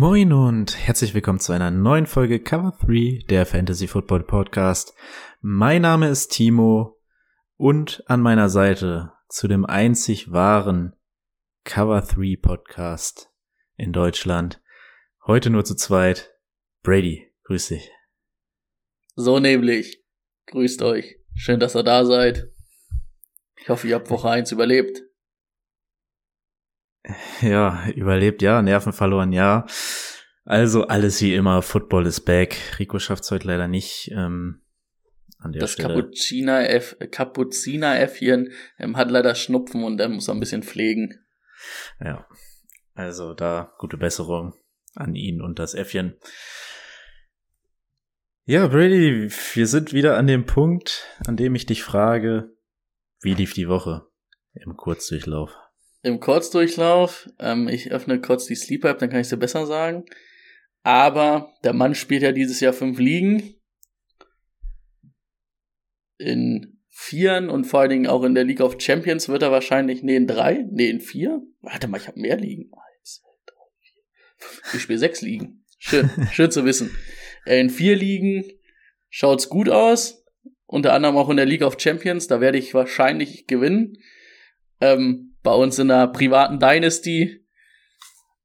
Moin und herzlich willkommen zu einer neuen Folge Cover 3 der Fantasy Football Podcast. Mein Name ist Timo und an meiner Seite zu dem einzig wahren Cover 3 Podcast in Deutschland. Heute nur zu zweit. Brady, grüß dich. So nämlich. Grüßt euch. Schön, dass ihr da seid. Ich hoffe, ihr habt Woche 1 überlebt. Ja, überlebt ja, Nerven verloren ja. Also alles wie immer, Football is back. Rico schafft's heute leider nicht. Ähm, an der das Stelle. Kapuziner ähm, hat leider Schnupfen und er muss ein bisschen pflegen. Ja, also da gute Besserung an ihn und das Äffchen. Ja, Brady, wir sind wieder an dem Punkt, an dem ich dich frage, wie lief die Woche im Kurzdurchlauf? Im Kurzdurchlauf, ähm, ich öffne kurz die Sleeper App, dann kann ich es dir besser sagen. Aber der Mann spielt ja dieses Jahr fünf Ligen. In vieren und vor allen Dingen auch in der League of Champions wird er wahrscheinlich, nee, in drei, nee, in vier. Warte mal, ich habe mehr Ligen. Eins, zwei, drei, vier. Ich spiele sechs Ligen. Schön, schön zu wissen. Äh, In vier Ligen schaut's gut aus. Unter anderem auch in der League of Champions. Da werde ich wahrscheinlich gewinnen. Ähm, bei uns in der privaten Dynasty.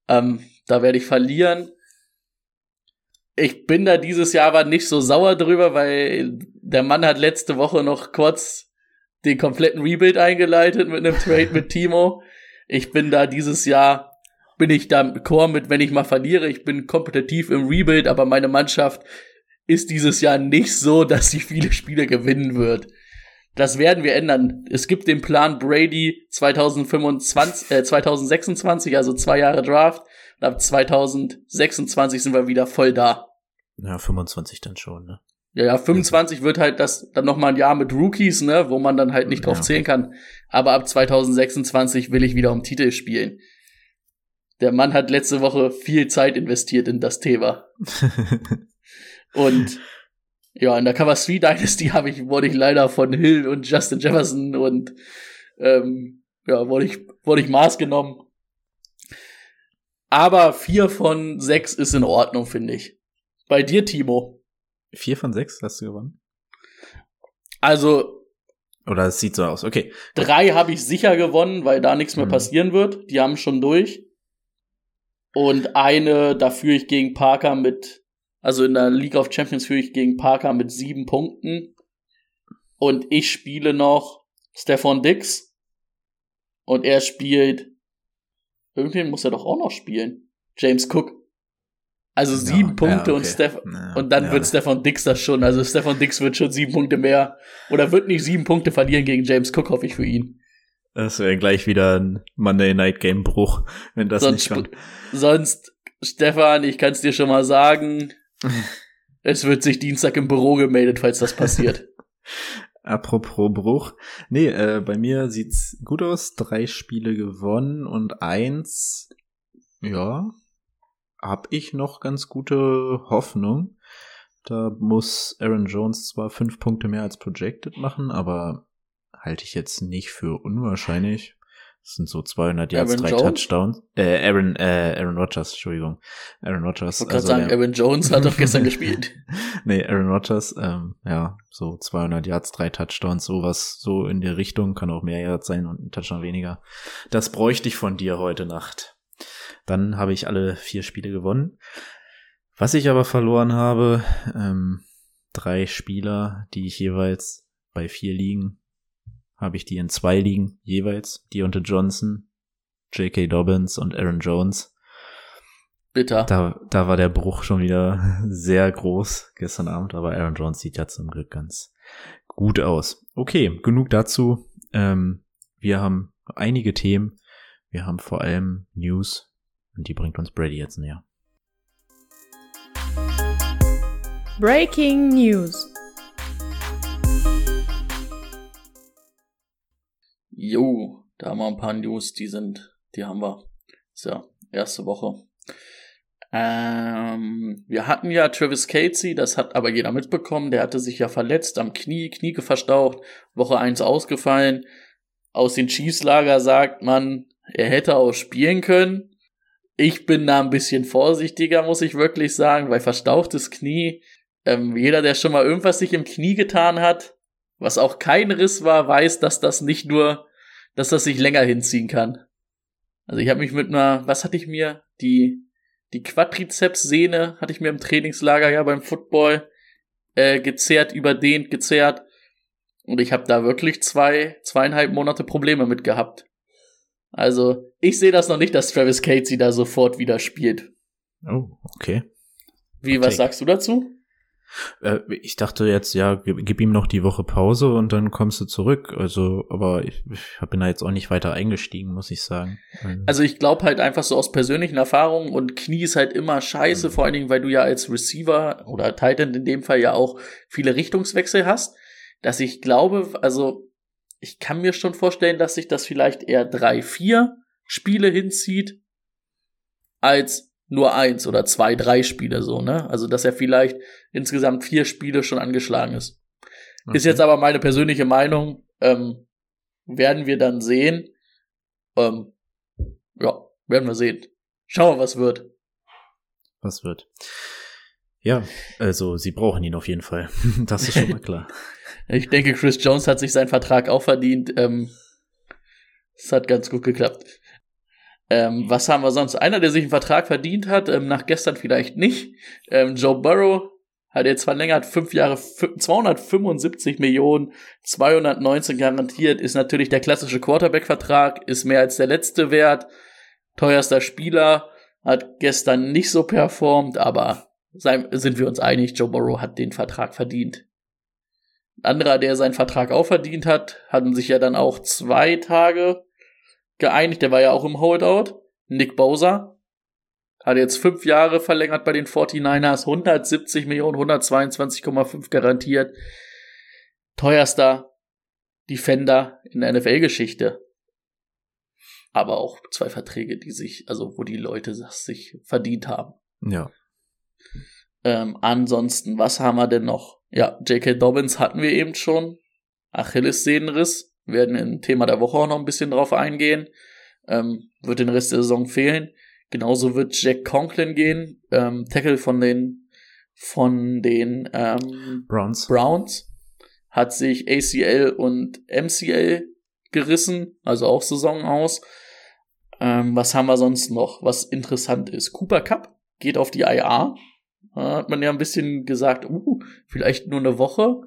Ähm, da werde ich verlieren. Ich bin da dieses Jahr aber nicht so sauer drüber, weil der Mann hat letzte Woche noch kurz den kompletten Rebuild eingeleitet mit einem Trade mit Timo. Ich bin da dieses Jahr, bin ich da im Chor mit, wenn ich mal verliere. Ich bin kompetitiv im Rebuild, aber meine Mannschaft ist dieses Jahr nicht so, dass sie viele Spiele gewinnen wird. Das werden wir ändern. Es gibt den Plan Brady 2025, äh, 2026, also zwei Jahre Draft. Und ab 2026 sind wir wieder voll da. Ja, 25 dann schon, ne? Ja, ja, 25 wird halt das dann noch mal ein Jahr mit Rookies, ne, wo man dann halt nicht drauf Ja. zählen kann. Aber ab 2026 will ich wieder um Titel spielen. Der Mann hat letzte Woche viel Zeit investiert in das Thema. Und ja, in der Cover 3 Dynasty habe ich, wurde ich leider von Hill und Justin Jefferson und ähm, ja, wurde ich, wurde ich Maß genommen. Aber vier von sechs ist in Ordnung, finde ich. Bei dir, Timo. Vier von sechs hast du gewonnen? Also Oder es sieht so aus. Okay. drei habe ich sicher gewonnen, weil da nichts mehr Mhm. passieren wird. Die haben schon durch. Und eine, da führe ich gegen Parker mit, also in der League of Champions führe ich gegen Parker mit sieben Punkten. Und ich spiele noch Stefan Dix. Und er spielt, irgendwen muss er doch auch noch spielen. James Cook. Also sieben Ja, Punkte ja, und okay. Stefan, Ja, und dann wird Stefan Dix das schon. Also Stefan Dix wird schon sieben Punkte mehr. Oder wird nicht sieben Punkte verlieren gegen James Cook, hoffe ich für ihn. Das wäre gleich wieder ein Monday Night Game Bruch, wenn das sonst, nicht kommt. sonst, Stefan, ich kann es dir schon mal sagen, es wird sich Dienstag im Büro gemeldet, falls das passiert. Apropos Bruch. Nee, äh, bei mir sieht's gut aus. Drei Spiele gewonnen und eins, ja, hab ich noch ganz gute Hoffnung. Da muss Aaron Jones zwar fünf Punkte mehr als projected machen, aber halte ich jetzt nicht für unwahrscheinlich. Das sind so 200 Yards, Aaron drei Jones? Touchdowns. Äh, Aaron, äh, Aaron Rodgers, Entschuldigung. Aaron Rodgers. Ich wollte gerade also sagen, der- Aaron Jones hat doch gestern gespielt. nee, Aaron Rodgers, ähm, ja, so 200 Yards, drei Touchdowns, sowas, so in der Richtung, kann auch mehr Yards sein und ein Touchdown weniger. Das bräuchte ich von dir heute Nacht. Dann habe ich alle vier Spiele gewonnen. Was ich aber verloren habe, ähm, drei Spieler, die ich jeweils bei vier Ligen, habe ich die in zwei Ligen jeweils, Deontay Johnson, J.K. Dobbins und Aaron Jones. Bitter. Da, da war der Bruch schon wieder sehr groß gestern Abend, aber Aaron Jones sieht ja zum Glück ganz gut aus. Okay, genug dazu. Ähm, wir haben einige Themen. Wir haben vor allem News und die bringt uns Brady jetzt näher. Breaking News. Jo, da haben wir ein paar News, die sind, die haben wir. Ja erste Woche. Ähm, wir hatten ja Travis Casey, das hat aber jeder mitbekommen, der hatte sich ja verletzt am Knie, Knie verstaucht, Woche 1 ausgefallen. Aus den Chiefs-Lager sagt man, er hätte auch spielen können. Ich bin da ein bisschen vorsichtiger, muss ich wirklich sagen, weil verstauchtes Knie, ähm, jeder, der schon mal irgendwas sich im Knie getan hat, was auch kein Riss war, weiß, dass das nicht nur, dass das sich länger hinziehen kann. Also ich habe mich mit einer, was hatte ich mir? Die, die Quadrizeps-Sehne hatte ich mir im Trainingslager ja beim Football äh, gezerrt, überdehnt, gezerrt. Und ich habe da wirklich zwei, zweieinhalb Monate Probleme mit gehabt. Also, ich sehe das noch nicht, dass Travis Casey da sofort wieder spielt. Oh, okay. Wie, was sagst du dazu? Äh, ich dachte jetzt, ja, gib, gib ihm noch die Woche Pause und dann kommst du zurück. Also, aber ich, ich bin da jetzt auch nicht weiter eingestiegen, muss ich sagen. Ähm, Also ich glaube halt einfach so aus persönlichen Erfahrungen und Knie ist halt immer scheiße, Mhm. vor allen Dingen, weil du ja als Receiver oder Titan in dem Fall ja auch viele Richtungswechsel hast, dass ich glaube, also ich kann mir schon vorstellen, dass sich das vielleicht eher drei, vier Spiele hinzieht, als nur eins oder zwei, drei Spiele so, ne? Also dass er vielleicht insgesamt vier Spiele schon angeschlagen ist. Ist okay. jetzt aber meine persönliche Meinung. Ähm, werden wir dann sehen. Ähm, ja, werden wir sehen. Schauen wir, was wird. was wird. Ja, also sie brauchen ihn auf jeden Fall. das ist schon mal klar. Ich denke, Chris Jones hat sich seinen Vertrag auch verdient. Ähm, es hat ganz gut geklappt. Ähm, was haben wir sonst? Einer, der sich einen Vertrag verdient hat, ähm, nach gestern vielleicht nicht. Ähm, Joe Burrow hat jetzt verlängert, fünf Jahre, fü- 275 Millionen, 219 garantiert, ist natürlich der klassische Quarterback-Vertrag, ist mehr als der letzte wert. Teuerster Spieler, hat gestern nicht so performt, aber sind wir uns einig, Joe Burrow hat den Vertrag verdient. Ein anderer, der seinen Vertrag auch verdient hat, hatten sich ja dann auch zwei Tage geeinigt. Der war ja auch im Holdout. Nick Bowser hat jetzt fünf Jahre verlängert bei den 49ers, 170 Millionen, 122,5 garantiert. Teuerster Defender in der NFL-Geschichte. Aber auch zwei Verträge, die sich, also wo die Leute das sich verdient haben. Ja. Ähm, ansonsten, was haben wir denn noch? Ja, J.K. Dobbins hatten wir eben schon. Achillessehnenriss. Werden im Thema der Woche auch noch ein bisschen drauf eingehen. Ähm, wird den Rest der Saison fehlen. Genauso wird Jack Conklin gehen. Ähm, Tackle von den, von den, ähm, Browns. Browns. Hat sich ACL und MCL gerissen. Also auch Saison aus. Ähm, was haben wir sonst noch, was interessant ist? Cooper Cup geht auf die IR. Da hat man ja ein bisschen gesagt, uh, vielleicht nur eine Woche.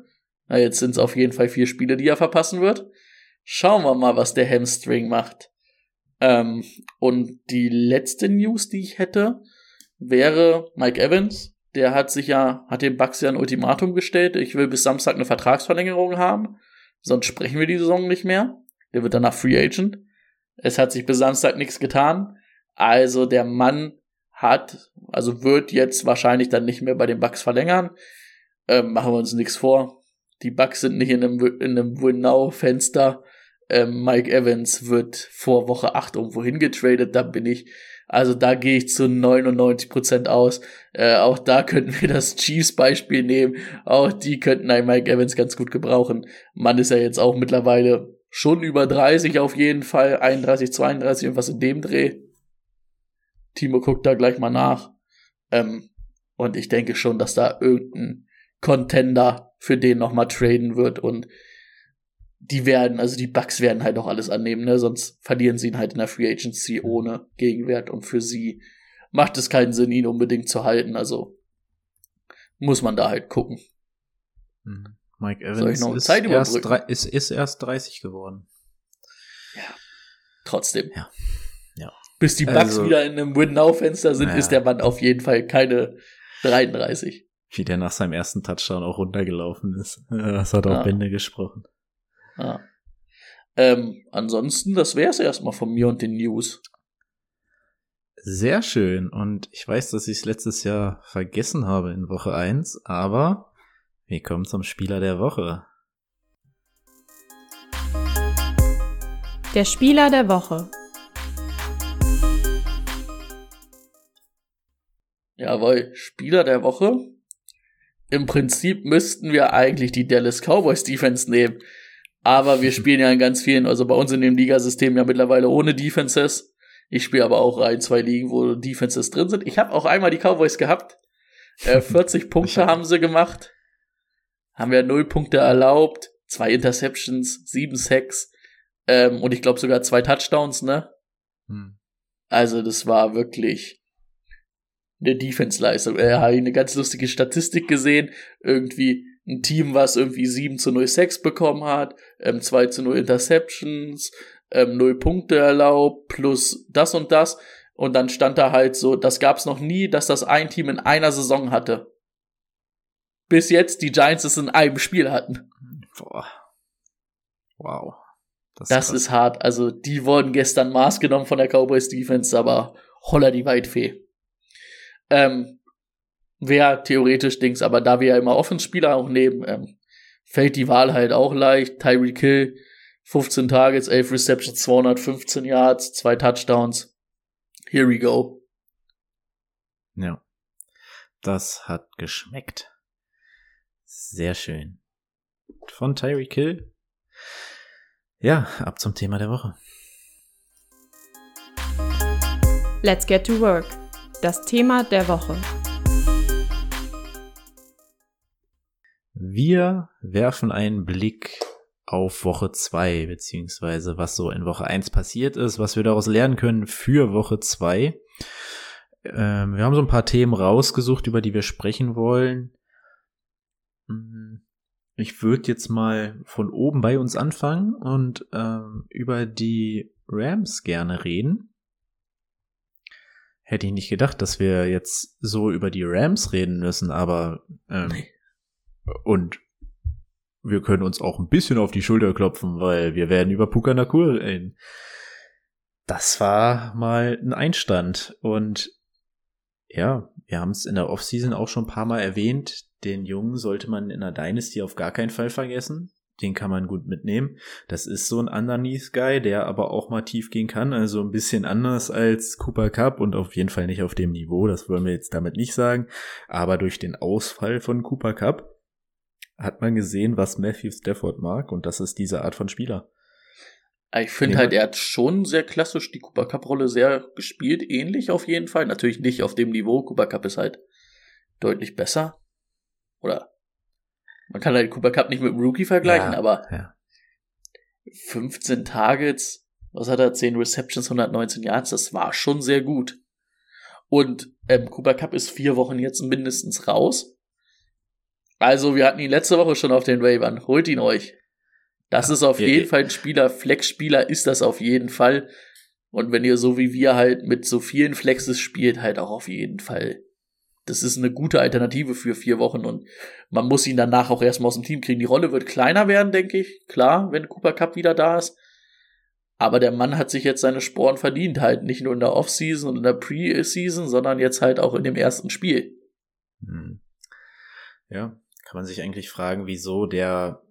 Na, jetzt sind es auf jeden Fall vier Spiele, die er verpassen wird. Schauen wir mal, was der Hamstring macht. Ähm, und die letzte News, die ich hätte, wäre Mike Evans. Der hat sich ja, hat dem Bucks ja ein Ultimatum gestellt. Ich will bis Samstag eine Vertragsverlängerung haben. Sonst sprechen wir die Saison nicht mehr. Der wird danach Free Agent. Es hat sich bis Samstag nichts getan. Also der Mann hat, also wird jetzt wahrscheinlich dann nicht mehr bei den Bucks verlängern. Ähm, machen wir uns nichts vor. Die Bucks sind nicht in einem, in einem Win-Now-Fenster. Ähm, Mike Evans wird vor Woche 8 irgendwo hingetradet, da bin ich. Also da gehe ich zu 99% aus. Äh, auch da könnten wir das Chiefs-Beispiel nehmen. Auch die könnten einen Mike Evans ganz gut gebrauchen. Mann ist ja jetzt auch mittlerweile schon über 30 auf jeden Fall. 31, 32, irgendwas in dem Dreh. Timo guckt da gleich mal nach. Ähm, und ich denke schon, dass da irgendein Contender für den nochmal traden wird und die werden, also die Bucks werden halt auch alles annehmen, ne? Sonst verlieren sie ihn halt in der Free Agency ohne Gegenwert und für sie macht es keinen Sinn, ihn unbedingt zu halten. Also muss man da halt gucken. Mhm. Mike Evans ist, erst drei, ist, ist erst 30 geworden. Trotzdem. Ja. Ja. Bis die Bucks Also- wieder in einem Win-Now-Fenster sind, Ja. ist der Mann auf jeden Fall keine 33. Wie der nach seinem ersten Touchdown auch runtergelaufen ist. Das hat auch Ja. Bände gesprochen. Ja. Ähm, ansonsten, das wäre es erstmal von mir und den News. Sehr schön. Und ich weiß, dass ich es letztes Jahr vergessen habe in Woche 1, aber wir kommen zum Spieler der Woche. Der Spieler der Woche. Jawohl, Spieler der Woche. Im Prinzip müssten wir eigentlich die Dallas Cowboys Defense nehmen. Aber wir spielen ja in ganz vielen, also bei uns in dem Ligasystem ja mittlerweile ohne Defenses. Ich spiele aber auch ein, zwei Ligen, wo Defenses drin sind. Ich habe auch einmal die Cowboys gehabt. Äh, 40 Punkte haben sie gemacht. Haben wir null Punkte erlaubt, zwei Interceptions, sieben Sacks ähm, und ich glaube sogar zwei Touchdowns, ne? Hm. Also das war wirklich eine Defense-Leistung. Er äh, hat eine ganz lustige Statistik gesehen. Irgendwie ein Team, was irgendwie 7 zu 0 Sacks bekommen hat, ähm, 2 zu 0 Interceptions, ähm, 0 Punkte erlaubt, plus das und das. Und dann stand da halt so, das gab's noch nie, dass das ein Team in einer Saison hatte. Bis jetzt die Giants es in einem Spiel hatten. Boah. Wow. Das, das ist, hart. Also, die wurden gestern Maß genommen von der Cowboys Defense, aber holla die Weitfee. Ähm, Wäre theoretisch Dings, aber da wir ja immer Offenspieler auch nehmen, ähm, fällt die Wahl halt auch leicht. Tyreek Hill, 15 Targets, 11 Receptions, 215 Yards, zwei Touchdowns. Here we go. Ja. Das hat geschmeckt. Sehr schön. Von Tyreek Hill. Ja, ab zum Thema der Woche. Let's get to work. Das Thema der Woche. Wir werfen einen Blick auf Woche 2, beziehungsweise was so in Woche 1 passiert ist, was wir daraus lernen können für Woche 2. Ähm, wir haben so ein paar Themen rausgesucht, über die wir sprechen wollen. Mhm. Ich würde jetzt mal von oben bei uns anfangen und ähm, über die Rams gerne reden. Hätte ich nicht gedacht, dass wir jetzt so über die Rams reden müssen, aber ähm, und wir können uns auch ein bisschen auf die Schulter klopfen, weil wir werden über Puka Nakur reden. Das war mal ein Einstand. Und ja, wir haben es in der Offseason auch schon ein paar Mal erwähnt. Den Jungen sollte man in der Dynasty auf gar keinen Fall vergessen. Den kann man gut mitnehmen. Das ist so ein Underneath-Guy, der aber auch mal tief gehen kann. Also ein bisschen anders als Cooper Cup und auf jeden Fall nicht auf dem Niveau. Das wollen wir jetzt damit nicht sagen. Aber durch den Ausfall von Cooper Cup hat man gesehen, was Matthew Stafford mag und das ist diese Art von Spieler. Ich finde halt, er hat schon sehr klassisch die Cooper Cup Rolle sehr gespielt, ähnlich auf jeden Fall. Natürlich nicht auf dem Niveau. Cooper Cup ist halt deutlich besser. Oder man kann halt Cooper Cup nicht mit dem Rookie vergleichen, ja, aber ja. 15 Targets, was hat er? 10 Receptions, 119 Yards, das war schon sehr gut. Und ähm, Cooper Cup ist vier Wochen jetzt mindestens raus. Also, wir hatten ihn letzte Woche schon auf den Waivern. Holt ihn euch. Das ist auf jeden Fall ein Spieler, Flex-Spieler ist das auf jeden Fall. Und wenn ihr so wie wir halt mit so vielen Flexes spielt, halt auch auf jeden Fall. Das ist eine gute Alternative für vier Wochen und man muss ihn danach auch erstmal aus dem Team kriegen. Die Rolle wird kleiner werden, denke ich. Klar, wenn Cooper Cup wieder da ist. Aber der Mann hat sich jetzt seine Sporen verdient, halt nicht nur in der Offseason und in der Pre-Season, sondern jetzt halt auch in dem ersten Spiel. Hm. Ja, kann man sich eigentlich fragen, wieso der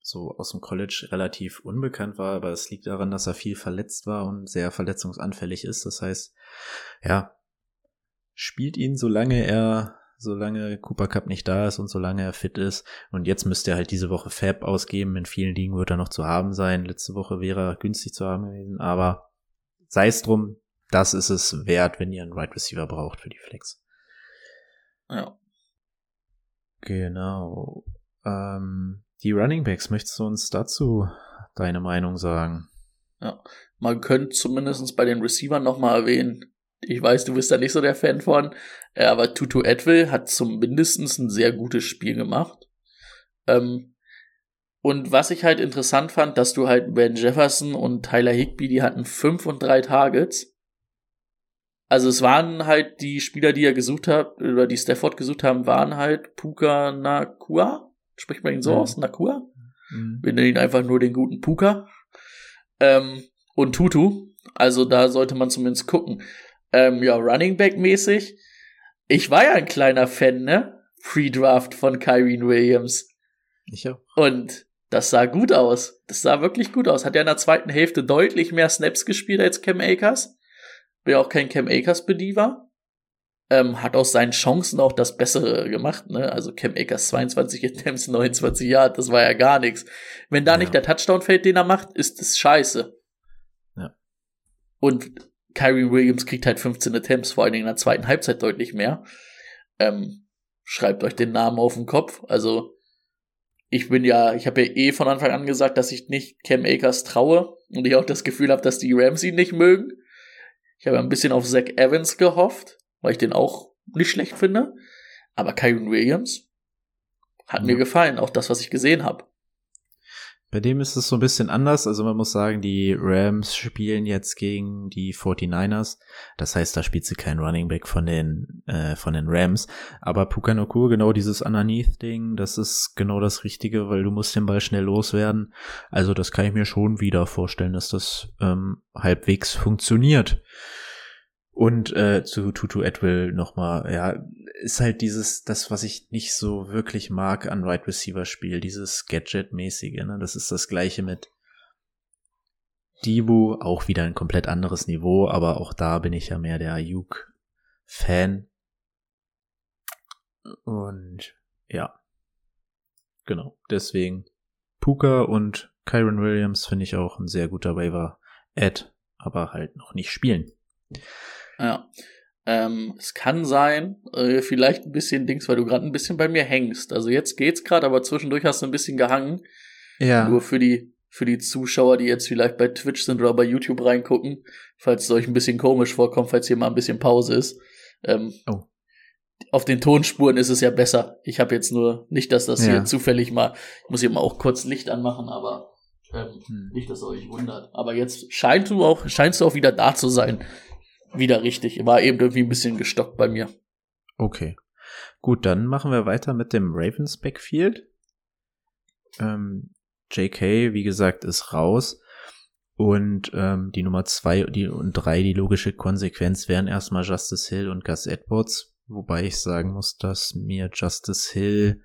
so aus dem College relativ unbekannt war, aber es liegt daran, dass er viel verletzt war und sehr verletzungsanfällig ist. Das heißt, ja, spielt ihn, solange er, solange Cooper Cup nicht da ist und solange er fit ist. Und jetzt müsste er halt diese Woche Fab ausgeben. In vielen Ligen wird er noch zu haben sein. Letzte Woche wäre er günstig zu haben gewesen, aber sei es drum, das ist es wert, wenn ihr einen Wide right Receiver braucht für die Flex. Ja. Genau. Ähm, die Running Backs, möchtest du uns dazu deine Meinung sagen? Ja, man könnte zumindest bei den Receivern nochmal erwähnen. Ich weiß, du bist da nicht so der Fan von, äh, aber Tutu Edwill hat zumindest ein sehr gutes Spiel gemacht. Ähm, und was ich halt interessant fand, dass du halt Ben Jefferson und Tyler Higby, die hatten fünf und drei Targets. Also es waren halt die Spieler, die er gesucht hat, oder die Stafford gesucht haben, waren halt Puka Nakua. Spricht man ihn so mhm. aus? Nakua? Mhm. Wir nennen ihn einfach nur den guten Puka. Ähm, und Tutu. Also da sollte man zumindest gucken. Ähm, ja, Running Back mäßig. Ich war ja ein kleiner Fan, ne? Pre-Draft von Kyrene Williams. Ich auch. Und das sah gut aus. Das sah wirklich gut aus. Hat ja in der zweiten Hälfte deutlich mehr Snaps gespielt als Cam Akers. Bin ja auch kein Cam Akers Bediever. Ähm, hat aus seinen Chancen auch das Bessere gemacht, ne? Also Cam Akers 22 Attempts, 29 Yard, das war ja gar nichts. Wenn da Ja. nicht der Touchdown fällt, den er macht, ist das scheiße. Ja. Und Kyrie Williams kriegt halt 15 Attempts, vor allen Dingen in der zweiten Halbzeit deutlich mehr. Ähm, schreibt euch den Namen auf den Kopf. Also, ich bin ja, ich habe ja eh von Anfang an gesagt, dass ich nicht Cam Akers traue und ich auch das Gefühl habe, dass die Rams ihn nicht mögen. Ich habe ein bisschen auf Zach Evans gehofft, weil ich den auch nicht schlecht finde. Aber Kyron Williams hat mir Ja. gefallen, auch das, was ich gesehen habe. Bei dem ist es so ein bisschen anders. Also man muss sagen, die Rams spielen jetzt gegen die 49ers. Das heißt, da spielt sie kein Running Back von den, äh, von den Rams. Aber Puka genau dieses Underneath-Ding, das ist genau das Richtige, weil du musst den Ball schnell loswerden. Also das kann ich mir schon wieder vorstellen, dass das ähm, halbwegs funktioniert. Und äh, zu Tutu Atwell nochmal, ja, ist halt dieses, das, was ich nicht so wirklich mag an Wide Receiver Spiel, dieses Gadget-mäßige, ne? Das ist das gleiche mit Dibu, auch wieder ein komplett anderes Niveau, aber auch da bin ich ja mehr der Ayuk-Fan. Und ja, genau, deswegen Puka und Kyron Williams finde ich auch ein sehr guter Waiver-Ad, aber halt noch nicht spielen. Ja. Ähm, es kann sein, äh, vielleicht ein bisschen Dings, weil du gerade ein bisschen bei mir hängst. Also jetzt geht's gerade, aber zwischendurch hast du ein bisschen gehangen. Ja. Nur für die, für die Zuschauer, die jetzt vielleicht bei Twitch sind oder bei YouTube reingucken, falls es euch ein bisschen komisch vorkommt, falls hier mal ein bisschen Pause ist. Ähm, Oh. Auf den Tonspuren ist es ja besser. Ich habe jetzt nur nicht, dass das Ja. hier zufällig mal, ich muss hier mal auch kurz Licht anmachen, aber ähm, Hm. nicht, dass ihr euch wundert. Aber jetzt scheint du auch, scheinst du auch wieder da zu sein. Wieder richtig. War eben irgendwie ein bisschen gestockt bei mir. Okay. Gut, dann machen wir weiter mit dem Ravens Backfield. Ähm, JK, wie gesagt, ist raus. Und ähm, die Nummer zwei die, und drei, die logische Konsequenz wären erstmal Justice Hill und Gus Edwards. Wobei ich sagen muss, dass mir Justice Hill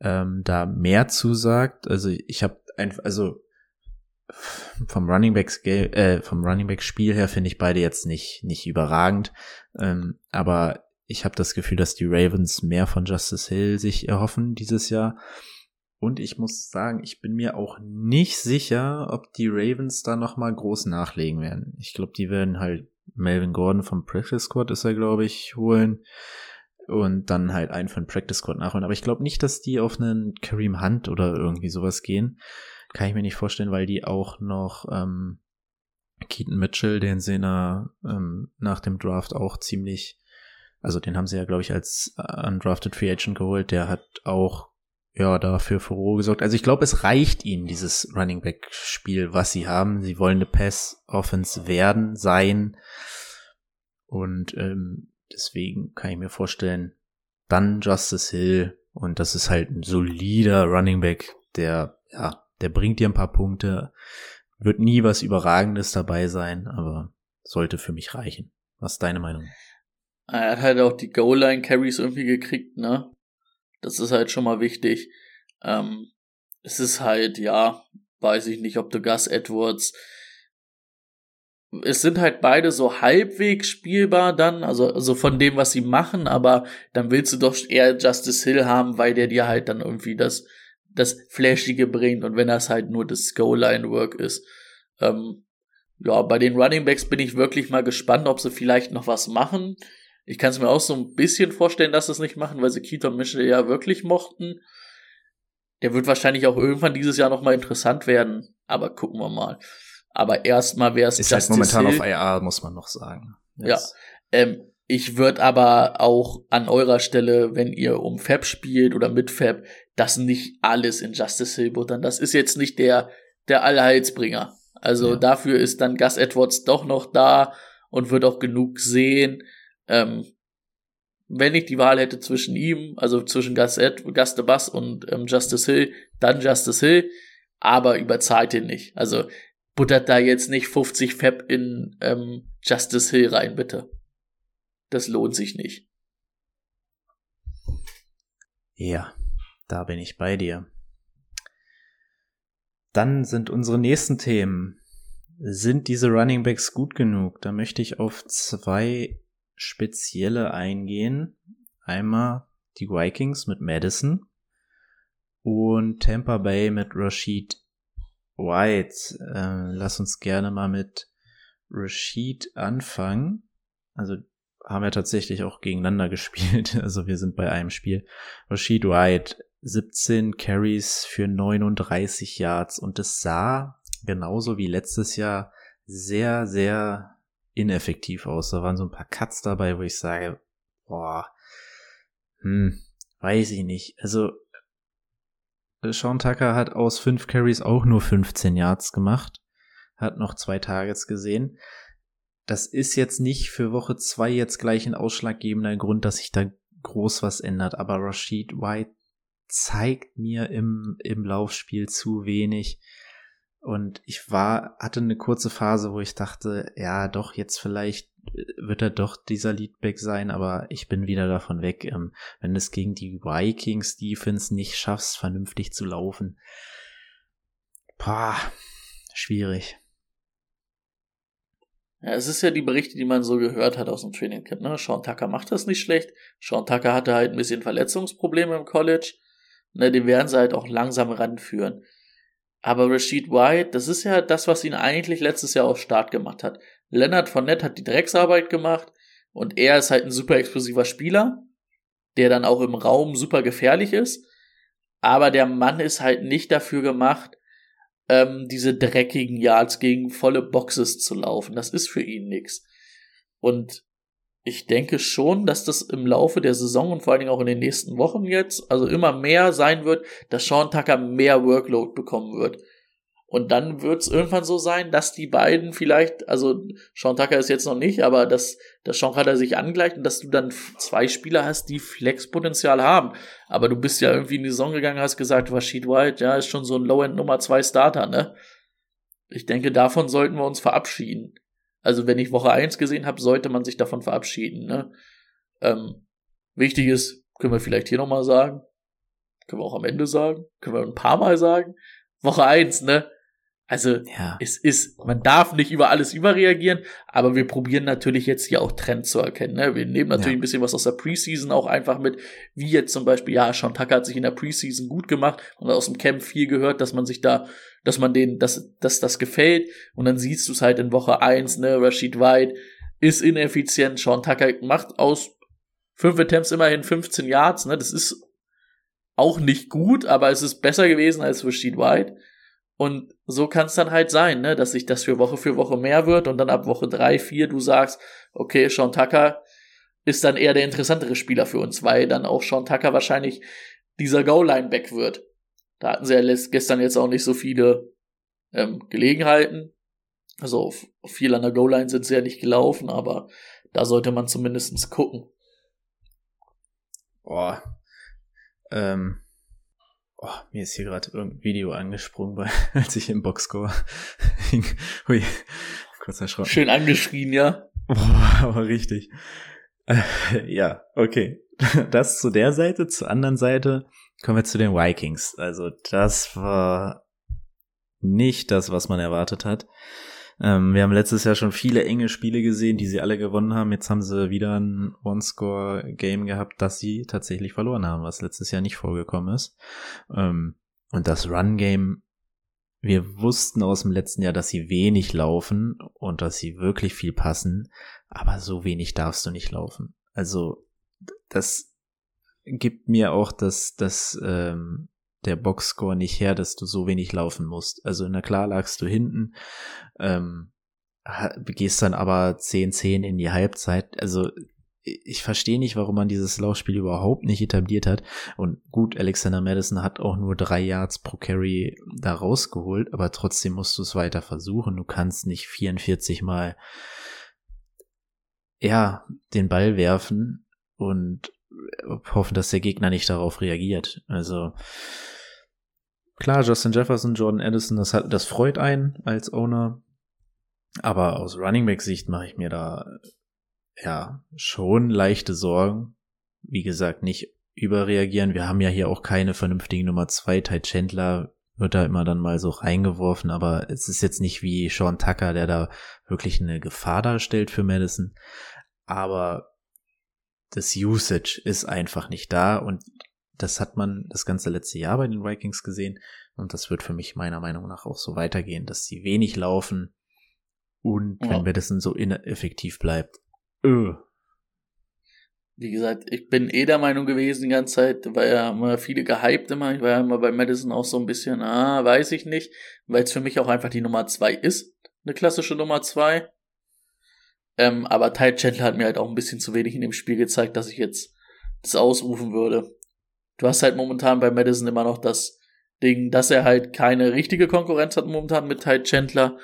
ähm, da mehr zusagt. Also ich habe einfach, also vom Running Back äh, vom Running Back Spiel her finde ich beide jetzt nicht nicht überragend, ähm, aber ich habe das Gefühl, dass die Ravens mehr von Justice Hill sich erhoffen dieses Jahr. Und ich muss sagen, ich bin mir auch nicht sicher, ob die Ravens da noch mal groß nachlegen werden. Ich glaube, die werden halt Melvin Gordon vom Practice Squad ist er, glaube ich, holen und dann halt einen von Practice Squad nachholen. Aber ich glaube nicht, dass die auf einen Kareem Hunt oder irgendwie sowas gehen. Kann ich mir nicht vorstellen, weil die auch noch ähm, Keaton Mitchell, den sie na, ähm, nach dem Draft auch ziemlich, also den haben sie ja, glaube ich, als äh, undrafted Free Agent geholt. Der hat auch ja dafür Furore gesorgt. Also ich glaube, es reicht ihnen dieses Running Back Spiel, was sie haben. Sie wollen eine Pass Offense werden, sein und ähm, deswegen kann ich mir vorstellen, dann Justice Hill und das ist halt ein solider Running Back, der ja, der bringt dir ein paar Punkte, wird nie was Überragendes dabei sein, aber sollte für mich reichen. Was ist deine Meinung? Er hat halt auch die Goal-Line-Carries irgendwie gekriegt, ne? Das ist halt schon mal wichtig. Ähm, es ist halt, ja, weiß ich nicht, ob du Gus Edwards. Es sind halt beide so halbwegs spielbar dann, also, also von dem, was sie machen, aber dann willst du doch eher Justice Hill haben, weil der dir halt dann irgendwie das, das Flashige bringt und wenn das halt nur das Goal-Line-Work ist. Ähm, ja, bei den Running Backs bin ich wirklich mal gespannt, ob sie vielleicht noch was machen. Ich kann es mir auch so ein bisschen vorstellen, dass sie es nicht machen, weil sie Keaton Mitchell ja wirklich mochten. Der wird wahrscheinlich auch irgendwann dieses Jahr noch mal interessant werden, aber gucken wir mal. Aber erstmal wäre es Ist halt momentan auf IR, muss man noch sagen. Ja. Ähm, ich würde aber auch an eurer Stelle, wenn ihr um Fab spielt oder mit Fab, das nicht alles in Justice Hill buttern. Das ist jetzt nicht der, der Allheilsbringer. Also Ja. dafür ist dann Gus Edwards doch noch da und wird auch genug sehen. Ähm, wenn ich die Wahl hätte zwischen ihm, also zwischen Gus, Ed, Gus de Bass und ähm, Justice Hill, dann Justice Hill, aber überzahlt ihn nicht. Also buttert da jetzt nicht 50 Fab in ähm, Justice Hill rein, bitte. Das lohnt sich nicht. Ja, da bin ich bei dir. Dann sind unsere nächsten Themen. Sind diese Running Backs gut genug? Da möchte ich auf zwei spezielle eingehen. Einmal die Vikings mit Madison und Tampa Bay mit Rashid White. Äh, lass uns gerne mal mit Rashid anfangen. Also haben wir tatsächlich auch gegeneinander gespielt. Also wir sind bei einem Spiel. Rashid White, 17 Carries für 39 Yards und es sah genauso wie letztes Jahr sehr, sehr ineffektiv aus. Da waren so ein paar Cuts dabei, wo ich sage, boah, hm, weiß ich nicht. Also Sean Tucker hat aus fünf Carries auch nur 15 Yards gemacht, hat noch zwei Targets gesehen. Das ist jetzt nicht für Woche zwei jetzt gleich ein ausschlaggebender Grund, dass sich da groß was ändert, aber Rashid White zeigt mir im, im Laufspiel zu wenig. Und ich war, hatte eine kurze Phase, wo ich dachte, ja, doch, jetzt vielleicht äh, wird er doch dieser Leadback sein, aber ich bin wieder davon weg. Ähm, wenn es gegen die Vikings Defense nicht schaffst, vernünftig zu laufen, pah, schwierig. Ja, es ist ja die Berichte, die man so gehört hat aus dem Training Camp. Ne? Sean Tucker macht das nicht schlecht. Sean Tucker hatte halt ein bisschen Verletzungsprobleme im College. Ne, den werden sie halt auch langsam ranführen. Aber Rashid White, das ist ja das, was ihn eigentlich letztes Jahr auch Start gemacht hat. Leonard Fournette hat die Drecksarbeit gemacht und er ist halt ein super explosiver Spieler, der dann auch im Raum super gefährlich ist. Aber der Mann ist halt nicht dafür gemacht, ähm, diese dreckigen Yards gegen volle Boxes zu laufen. Das ist für ihn nix. Und ich denke schon, dass das im Laufe der Saison und vor allen Dingen auch in den nächsten Wochen jetzt, also immer mehr sein wird, dass Sean Tucker mehr Workload bekommen wird. Und dann wird es irgendwann so sein, dass die beiden vielleicht, also Sean Tucker ist jetzt noch nicht, aber dass, dass Sean Tucker sich angleicht und dass du dann zwei Spieler hast, die Flexpotenzial haben. Aber du bist ja irgendwie in die Saison gegangen, hast gesagt, Rashid White, ja, ist schon so ein Low-End Nummer 2 Starter, ne? Ich denke, davon sollten wir uns verabschieden. Also wenn ich Woche 1 gesehen habe, sollte man sich davon verabschieden. Ne? Ähm, wichtig ist, können wir vielleicht hier nochmal sagen, können wir auch am Ende sagen, können wir ein paar Mal sagen. Woche 1, ne? Also ja. es ist, man darf nicht über alles überreagieren, aber wir probieren natürlich jetzt hier auch Trends zu erkennen. Ne? Wir nehmen natürlich ja. ein bisschen was aus der Preseason auch einfach mit, wie jetzt zum Beispiel, ja, Sean Tucker hat sich in der Preseason gut gemacht und aus dem Camp viel gehört, dass man sich da, dass man denen, dass, dass das gefällt und dann siehst du es halt in Woche eins, ne, Rashid White ist ineffizient, Sean Tucker macht aus fünf Attempts immerhin 15 Yards, ne, das ist auch nicht gut, aber es ist besser gewesen als Rashid White. Und so kann es dann halt sein, ne, dass sich das für Woche für Woche mehr wird und dann ab Woche drei, vier du sagst, okay, Sean Tucker ist dann eher der interessantere Spieler für uns, weil dann auch Sean Tucker wahrscheinlich dieser Goal-Line-Back wird. Da hatten sie ja gestern jetzt auch nicht so viele ähm, Gelegenheiten. Also viel an der Goal-Line sind sie ja nicht gelaufen, aber da sollte man zumindestens gucken. Boah. Ähm, Oh, mir ist hier gerade irgendein Video angesprungen, bei, als ich im Boxscore hing. Hui, kurz erschrocken. Schön angeschrien, ja. Boah, aber richtig. Äh, ja, okay. Das zu der Seite. Zur anderen Seite kommen wir zu den Vikings. Also das war nicht das, was man erwartet hat. Ähm, wir haben letztes Jahr schon viele enge Spiele gesehen, die sie alle gewonnen haben. Jetzt haben sie wieder ein One-Score-Game gehabt, das sie tatsächlich verloren haben, was letztes Jahr nicht vorgekommen ist. Ähm, und das Run-Game, wir wussten aus dem letzten Jahr, dass sie wenig laufen und dass sie wirklich viel passen, aber so wenig darfst du nicht laufen. Also das gibt mir auch das, das ähm, der Boxscore nicht her, dass du so wenig laufen musst. Also na klar lagst du hinten, ähm, gehst dann aber 10-10 in die Halbzeit. Also ich verstehe nicht, warum man dieses Laufspiel überhaupt nicht etabliert hat. Und gut, Alexander Madison hat auch nur drei Yards pro Carry da rausgeholt, aber trotzdem musst du es weiter versuchen. Du kannst nicht 44 mal ja den Ball werfen und hoffen, dass der Gegner nicht darauf reagiert. Also klar, Justin Jefferson, Jordan Addison, das, hat, das freut einen als Owner. Aber aus Running Back Sicht mache ich mir da ja schon leichte Sorgen. Wie gesagt, nicht überreagieren. Wir haben ja hier auch keine vernünftige Nummer zwei. Ty Chandler wird da immer dann mal so reingeworfen, aber es ist jetzt nicht wie Sean Tucker, der da wirklich eine Gefahr darstellt für Madison. Aber das Usage ist einfach nicht da und das hat man das ganze letzte Jahr bei den Vikings gesehen und das wird für mich meiner Meinung nach auch so weitergehen, dass sie wenig laufen und ja. wenn Madison so ineffektiv bleibt, öh, wie gesagt, ich bin eh der Meinung gewesen die ganze Zeit, weil ja immer viele gehypt immer. Ich war ja immer bei Madison auch so ein bisschen, ah, weiß ich nicht, weil es für mich auch einfach die Nummer zwei ist. Eine klassische Nummer zwei. Ähm, aber Ty Chandler hat mir halt auch ein bisschen zu wenig in dem Spiel gezeigt, dass ich jetzt das ausrufen würde. Du hast halt momentan bei Madison immer noch das Ding, dass er halt keine richtige Konkurrenz hat momentan mit Ty Chandler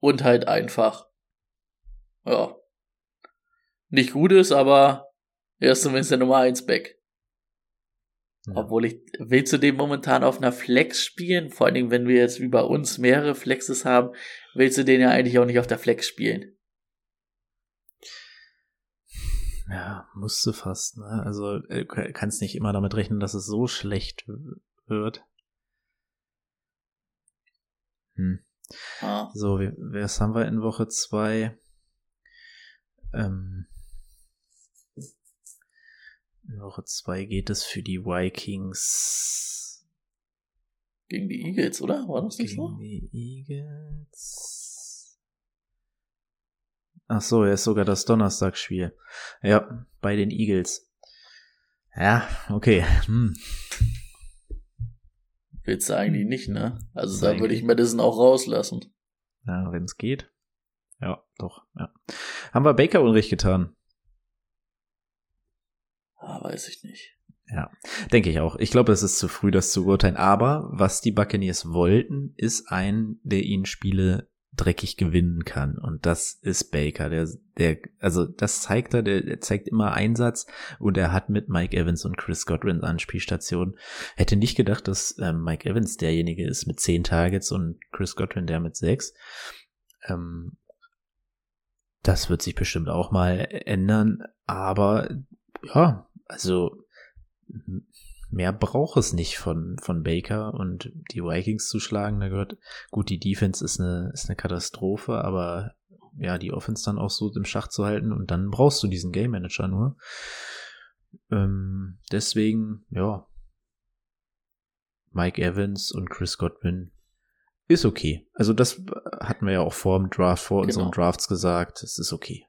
und halt einfach, ja, nicht gut ist, aber er ist zumindest der Nummer 1 Back. Ja. Obwohl ich, willst du den momentan auf einer Flex spielen? Vor allen Dingen, wenn wir jetzt wie bei uns mehrere Flexes haben, willst du den ja eigentlich auch nicht auf der Flex spielen. Ja, musst du fast, ne? Also, äh, kannst nicht immer damit rechnen, dass es so schlecht wird. Hm. Ah. So, was haben wir in Woche 2? Ähm, in Woche 2 geht es für die Vikings. Gegen die Eagles, oder? War das nicht Gegen so? die Eagles. Ach so, er ist sogar das Donnerstagsspiel. Ja, bei den Eagles. Ja, okay. Hm. Willst du eigentlich nicht, ne? Also da würde ich Madison auch rauslassen. Ja, wenn es geht. Ja, doch, ja. Haben wir Baker Unrecht getan? Ah, weiß ich nicht. Ja, denke ich auch. Ich glaube, es ist zu früh, das zu urteilen. Aber was die Buccaneers wollten, ist ein, der ihnen Spiele dreckig gewinnen kann. Und das ist Baker. Der, der, also das zeigt er, der, der zeigt immer Einsatz und er hat mit Mike Evans und Chris Godwin Anspielstation. Hätte nicht gedacht, dass ähm, Mike Evans derjenige ist mit zehn Targets und Chris Godwin der mit sechs. Ähm, das wird sich bestimmt auch mal ändern. Aber ja, also mehr braucht es nicht von, von Baker und die Vikings zu schlagen. Da gehört, gut, die Defense ist eine, ist eine Katastrophe, aber ja, die Offense dann auch so im Schach zu halten und dann brauchst du diesen Game Manager nur. Ähm, deswegen, ja, Mike Evans und Chris Godwin ist okay. Also das hatten wir ja auch vor dem Draft, vor genau. unseren Drafts gesagt. Es ist okay.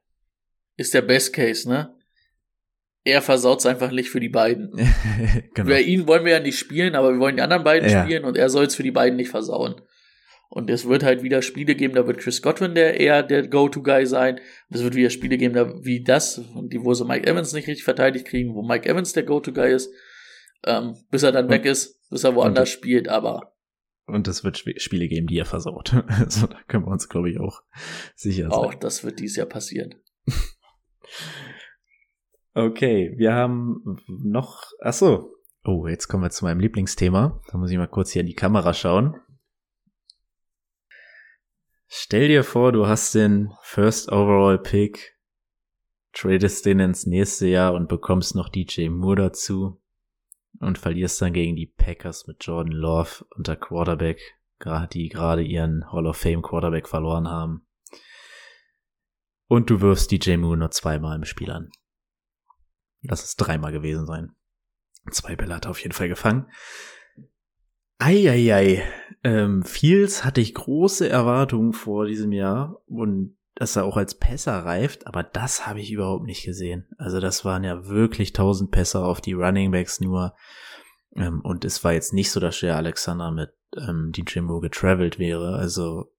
Ist der Best Case, ne? Er versaut es einfach nicht für die beiden. genau. Bei ihn wollen wir ja nicht spielen, aber wir wollen die anderen beiden ja. spielen und er soll es für die beiden nicht versauen. Und es wird halt wieder Spiele geben, da wird Chris Godwin der eher der Go-To-Guy sein. Und es wird wieder Spiele geben, da wie das, die, wo sie Mike Evans nicht richtig verteidigt kriegen, wo Mike Evans der Go-To-Guy ist, ähm, bis er dann und, weg ist, bis er woanders spielt, aber. Und es wird Spiele geben, die er versaut. also da können wir uns, glaube ich, auch sicher sein. Auch das wird dieses Jahr passieren. Okay, wir haben noch, ach so. Oh, jetzt kommen wir zu meinem Lieblingsthema. Da muss ich mal kurz hier in die Kamera schauen. Stell dir vor, du hast den First Overall Pick, tradest den ins nächste Jahr und bekommst noch DJ Moore dazu und verlierst dann gegen die Packers mit Jordan Love unter Quarterback, die gerade ihren Hall of Fame Quarterback verloren haben. Und du wirfst DJ Moore nur zweimal im Spiel an. Lass es dreimal gewesen sein. Zwei Bälle hat er auf jeden Fall gefangen. Eieiei. Ähm, Fields hatte ich große Erwartungen vor diesem Jahr und dass er auch als Pässer reift, aber das habe ich überhaupt nicht gesehen. Also das waren ja wirklich tausend Pässer auf die Running Backs nur. Ähm, und es war jetzt nicht so, dass der Alexander mit ähm, DJ Moore getravelt wäre. Also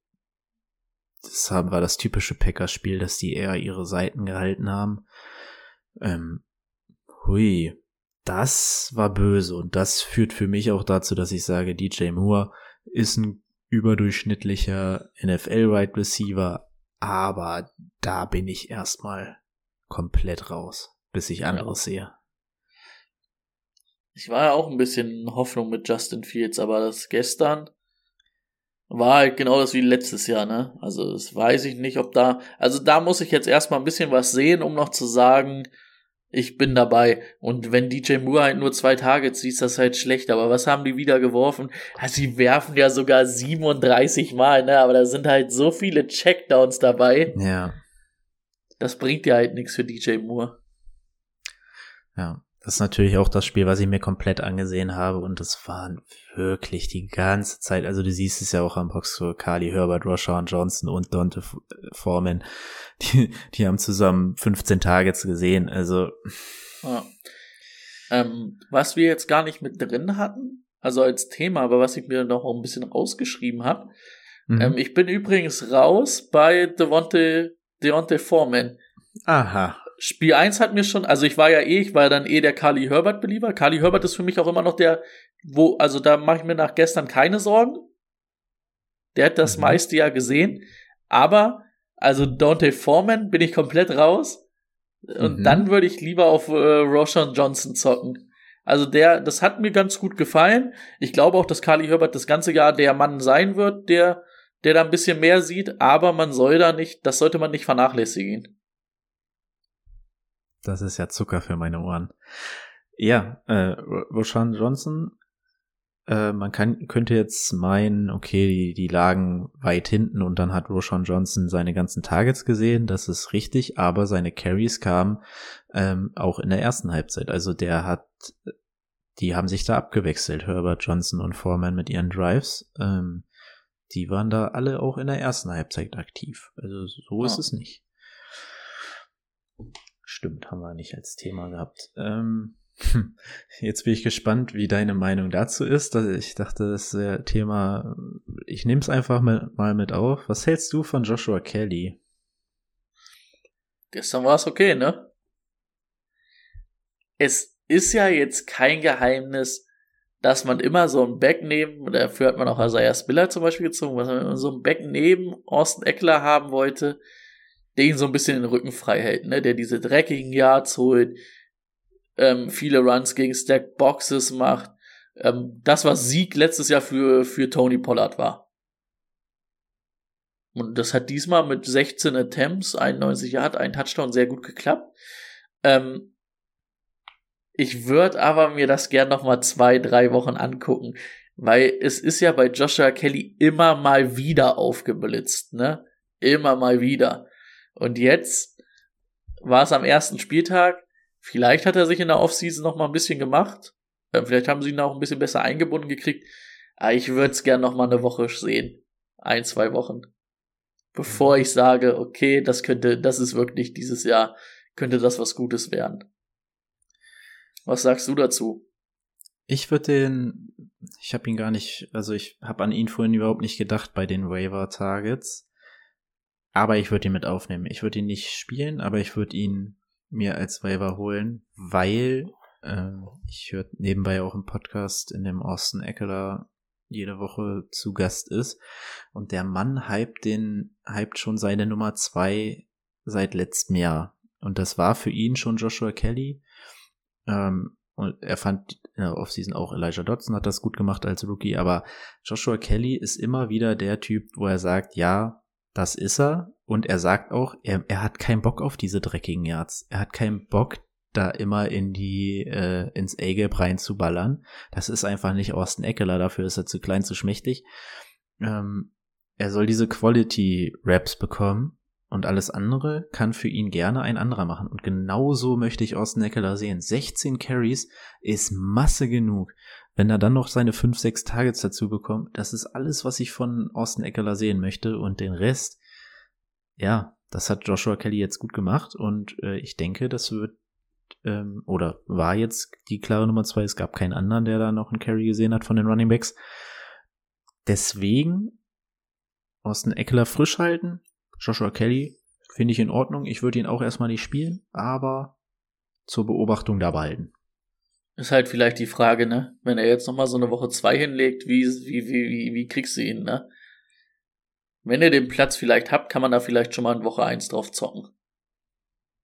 das war das typische Packers-Spiel, dass die eher ihre Seiten gehalten haben. Ähm, hui, das war böse und das führt für mich auch dazu, dass ich sage, DJ Moore ist ein überdurchschnittlicher NFL-Wide Receiver, aber da bin ich erstmal komplett raus, bis ich anderes ja. sehe. Ich war ja auch ein bisschen in Hoffnung mit Justin Fields, aber das gestern war halt genau das wie letztes Jahr, ne? Also das weiß ich nicht, ob da, also da muss ich jetzt erstmal ein bisschen was sehen, um noch zu sagen, ich bin dabei. Und wenn DJ Moore halt nur zwei Tage zieht, ist das halt schlecht. Aber was haben die wieder geworfen? Also sie werfen ja sogar 37 Mal, ne? Aber da sind halt so viele Checkdowns dabei. Ja. Das bringt ja halt nichts für DJ Moore. Ja. Das ist natürlich auch das Spiel, was ich mir komplett angesehen habe und das waren wirklich die ganze Zeit, also du siehst es ja auch am Boxscore, Carly Herbert, Roshan Johnson und Dante Foreman, die, die haben zusammen 15 Targets gesehen, also. Ja. Ähm, was wir jetzt gar nicht mit drin hatten, also als Thema, aber was ich mir noch ein bisschen rausgeschrieben habe, mhm. ähm, ich bin übrigens raus bei Devonte, Deontay Foreman. Aha. Spiel 1 hat mir schon, also ich war ja eh, ich war ja dann eh der Carly Herbert-Belieber. Carly Herbert ist für mich auch immer noch der, wo, also da mache ich mir nach gestern keine Sorgen. Der hat das mhm. meiste ja gesehen. Aber, also Dante Foreman bin ich komplett raus. Und mhm. dann würde ich lieber auf äh, Roshan Johnson zocken. Also der, das hat mir ganz gut gefallen. Ich glaube auch, dass Carly Herbert das ganze Jahr der Mann sein wird, der, der da ein bisschen mehr sieht. Aber man soll da nicht, das sollte man nicht vernachlässigen. Das ist ja Zucker für meine Ohren. Ja, äh, Roshan Johnson, äh, man kann, könnte jetzt meinen, okay, die, die lagen weit hinten und dann hat Roshan Johnson seine ganzen Targets gesehen, das ist richtig, aber seine Carries kamen ähm, auch in der ersten Halbzeit. Also der hat, die haben sich da abgewechselt, Herbert Johnson und Foreman mit ihren Drives. Ähm, die waren da alle auch in der ersten Halbzeit aktiv. Also so ist es nicht. Stimmt, haben wir nicht als Thema gehabt. Ähm, jetzt bin ich gespannt, wie deine Meinung dazu ist. Ich dachte, das wäre Thema. Ich nehme es einfach mal mit auf. Was hältst du von Joshua Kelly? Gestern war es okay, ne? Es ist ja jetzt kein Geheimnis, dass man immer so ein Back neben, dafür hat man auch Isaiah Spiller zum Beispiel gezogen, was man so ein Back neben Austin Eckler haben wollte, der ihn so ein bisschen den Rücken frei hält, ne? der diese dreckigen Yards holt, ähm, viele Runs gegen Stack Boxes macht. Ähm, das, was Sieg letztes Jahr für, für Tony Pollard war. Und das hat diesmal mit 16 Attempts, 91 Yards, ein Touchdown sehr gut geklappt. Ähm, ich würde aber mir das gern noch mal zwei, drei Wochen angucken, weil es ist ja bei Joshua Kelly immer mal wieder aufgeblitzt, ne? Immer mal wieder. Und jetzt war es am ersten Spieltag. Vielleicht hat er sich in der Offseason noch mal ein bisschen gemacht. Äh, vielleicht haben sie ihn auch ein bisschen besser eingebunden gekriegt. Aber ich würde es gern noch mal eine Woche sehen. Ein, zwei Wochen. Bevor ich sage, okay, das könnte, das ist wirklich dieses Jahr, könnte das was Gutes werden. Was sagst du dazu? Ich würde den, ich habe ihn gar nicht, also ich habe an ihn vorhin überhaupt nicht gedacht bei den Waiver Targets. Aber ich würde ihn mit aufnehmen. Ich würde ihn nicht spielen, aber ich würde ihn mir als Waiver holen, weil äh, ich höre nebenbei auch im Podcast, in dem Austin Eckler jede Woche zu Gast ist. Und der Mann hypt den, hypt schon seine Nummer zwei seit letztem Jahr. Und das war für ihn schon Joshua Kelly. Ähm, und er fand in der Offseason auch Elijah Dodson hat das gut gemacht als Rookie, aber Joshua Kelly ist immer wieder der Typ, wo er sagt, ja, das ist er. Und er sagt auch, er, er hat keinen Bock auf diese dreckigen Yards. Er hat keinen Bock, da immer in die, äh, ins A-Gap reinzuballern. Das ist einfach nicht Austin Eckler, dafür ist er zu klein, zu schmächtig. Ähm, er soll diese Quality-Raps bekommen und alles andere kann für ihn gerne ein anderer machen. Und genauso möchte ich Austin Eckler sehen. 16 Carries ist Masse genug. Wenn er dann noch seine 5, 6 Targets dazu bekommt, das ist alles, was ich von Austin Eckler sehen möchte. Und den Rest, ja, das hat Joshua Kelly jetzt gut gemacht. Und äh, ich denke, das wird, ähm, oder war jetzt die klare Nummer 2. Es gab keinen anderen, der da noch einen Carry gesehen hat von den Running Backs. Deswegen Austin Eckler frisch halten. Joshua Kelly finde ich in Ordnung. Ich würde ihn auch erstmal nicht spielen, aber zur Beobachtung da behalten. Ist halt vielleicht die Frage, ne? Wenn er jetzt nochmal so eine Woche zwei hinlegt, wie, wie, wie, wie, wie kriegst du ihn, ne? Wenn ihr den Platz vielleicht habt, kann man da vielleicht schon mal in Woche eins drauf zocken.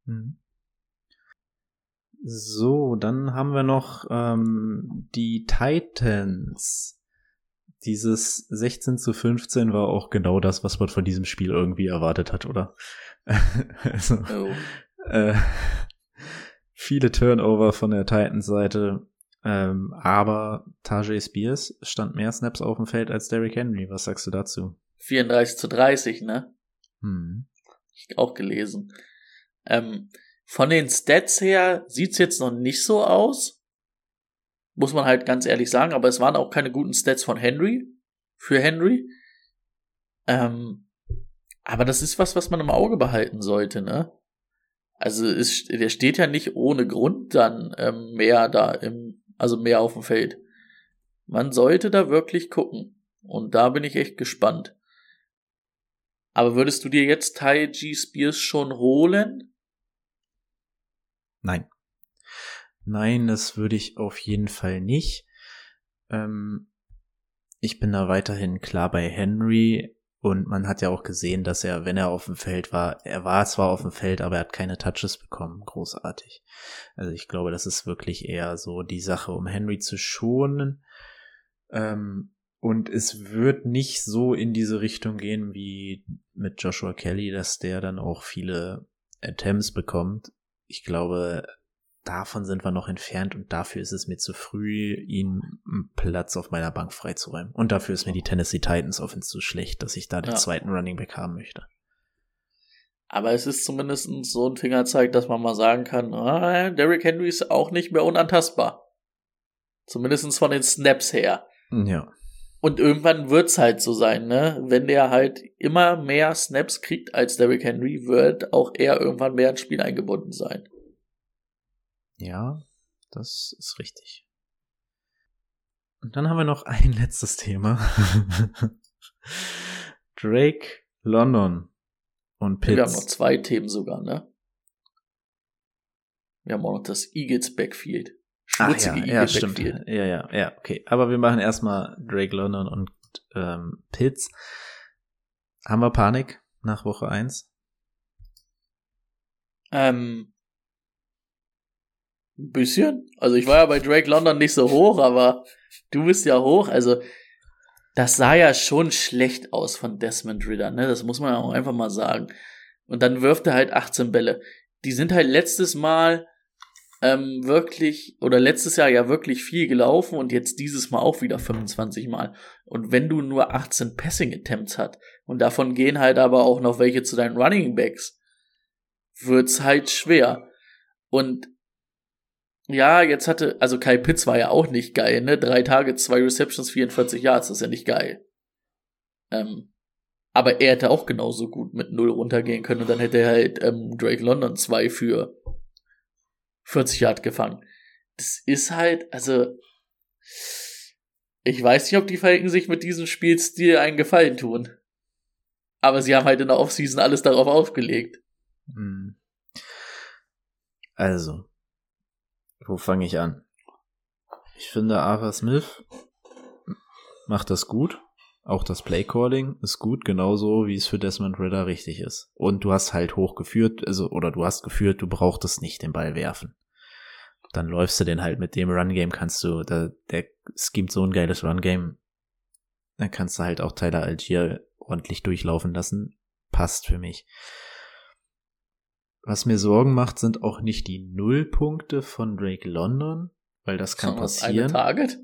Hm. So, dann haben wir noch ähm, die Titans. Dieses 16 zu 15 war auch genau das, was man von diesem Spiel irgendwie erwartet hat, oder? also, oh. äh, viele Turnover von der Titans-Seite, ähm, aber Tajay Spears stand mehr Snaps auf dem Feld als Derrick Henry. Was sagst du dazu? 34 zu 30, ne? Hm. Ich auch gelesen. Ähm, von den Stats her sieht's jetzt noch nicht so aus. Muss man halt ganz ehrlich sagen, aber es waren auch keine guten Stats von Henry. Für Henry. Ähm, aber das ist was, was man im Auge behalten sollte, ne? Also es, der steht ja nicht ohne Grund dann ähm, mehr da im, also mehr auf dem Feld. Man sollte da wirklich gucken. Und da bin ich echt gespannt. Aber würdest du dir jetzt Ty G. Spears schon holen? Nein. Nein, das würde ich auf jeden Fall nicht. Ähm, ich bin da weiterhin klar bei Henry und man hat ja auch gesehen, dass er, wenn er auf dem Feld war, er war zwar auf dem Feld, aber er hat keine Touches bekommen. Großartig. Also ich glaube, das ist wirklich eher so die Sache, um Henry zu schonen. Ähm, und es wird nicht so in diese Richtung gehen wie mit Joshua Kelly, dass der dann auch viele Attempts bekommt ich glaube, davon sind wir noch entfernt und dafür ist es mir zu früh, ihn Platz auf meiner Bank freizuräumen. Und dafür ist mir die Tennessee Titans Offense zu schlecht, dass ich da den ja. zweiten Running Back haben möchte. Aber es ist zumindest so ein Fingerzeig, dass man mal sagen kann, ah, Derrick Henry ist auch nicht mehr unantastbar. Zumindest von den Snaps her. Ja. Und irgendwann wird's halt so sein, ne? Wenn der halt immer mehr Snaps kriegt als Derrick Henry, wird auch er irgendwann mehr ins Spiel eingebunden sein. Ja, das ist richtig. Und dann haben wir noch ein letztes Thema. Drake London und Pitts. Wir haben noch zwei Themen sogar, ne? Wir haben auch noch das Eagles Backfield schmutzige Ach, ja, ja, stimmt. Ja, ja, ja, okay. Aber wir machen erstmal Drake London und ähm, Pitts. Haben wir Panik nach Woche 1? Ähm, ein bisschen. Also ich war ja bei Drake London nicht so hoch, aber du bist ja hoch. Also das sah ja schon schlecht aus von Desmond Ritter, ne? Das muss man auch einfach mal sagen. Und dann wirft er halt 18 Bälle. Die sind halt letztes Mal ähm, wirklich oder letztes Jahr ja wirklich viel gelaufen und jetzt dieses Mal auch wieder 25 Mal. Und wenn du nur 18 Passing Attempts hast und davon gehen halt aber auch noch welche zu deinen Running Backs, wird's halt schwer. Und ja, jetzt hatte, also Kai Pitts war ja auch nicht geil, ne? Drei Tage, zwei Receptions, 44 Yards, das ist ja nicht geil. Ähm, aber er hätte auch genauso gut mit null runtergehen können und dann hätte er halt ähm, Drake London zwei für 40 Yard gefangen. Das ist halt, also, ich weiß nicht, ob die Falken sich mit diesem Spielstil einen Gefallen tun. Aber sie haben halt in der Offseason alles darauf aufgelegt. Hm. Also, wo fange ich an? Ich finde, Ava Smith macht das gut. Auch das Playcalling ist gut, genauso wie es für Desmond Ritter richtig ist. Und du hast halt hochgeführt, also, oder du hast geführt, du brauchtest nicht den Ball werfen. Dann läufst du den halt mit dem Run-Game, kannst du, da, der, gibt so ein geiles Run-Game, dann kannst du halt auch Tyler Algier ordentlich durchlaufen lassen. Passt für mich. Was mir Sorgen macht, sind auch nicht die Nullpunkte von Drake London, weil das kann passieren. Das eine Target?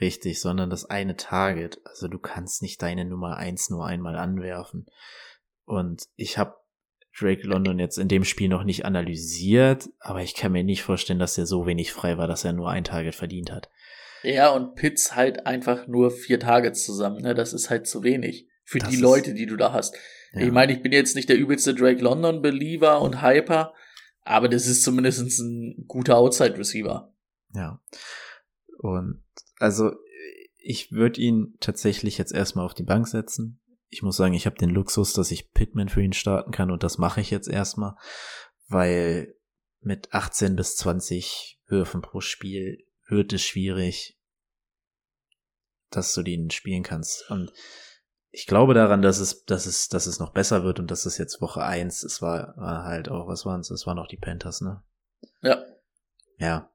Richtig, sondern das eine Target. Also du kannst nicht deine Nummer eins nur einmal anwerfen. Und ich habe Drake London jetzt in dem Spiel noch nicht analysiert, aber ich kann mir nicht vorstellen, dass er so wenig frei war, dass er nur ein Target verdient hat. Ja, und Pitts halt einfach nur vier Targets zusammen, ne? Das ist halt zu wenig. Für das die Leute, die du da hast. Ja. Ich meine, ich bin jetzt nicht der übelste Drake London Believer und Hyper, aber das ist zumindest ein guter Outside-Receiver. Ja. Und also ich würde ihn tatsächlich jetzt erstmal auf die Bank setzen. Ich muss sagen, ich habe den Luxus, dass ich Pitman für ihn starten kann und das mache ich jetzt erstmal, weil mit 18 bis 20 Würfen pro Spiel wird es schwierig, dass du den spielen kannst. Und ich glaube daran, dass es, dass es, dass es noch besser wird und dass es jetzt Woche eins, es war, war halt auch, was waren es? Es waren auch die Panthers, ne? Ja. ja,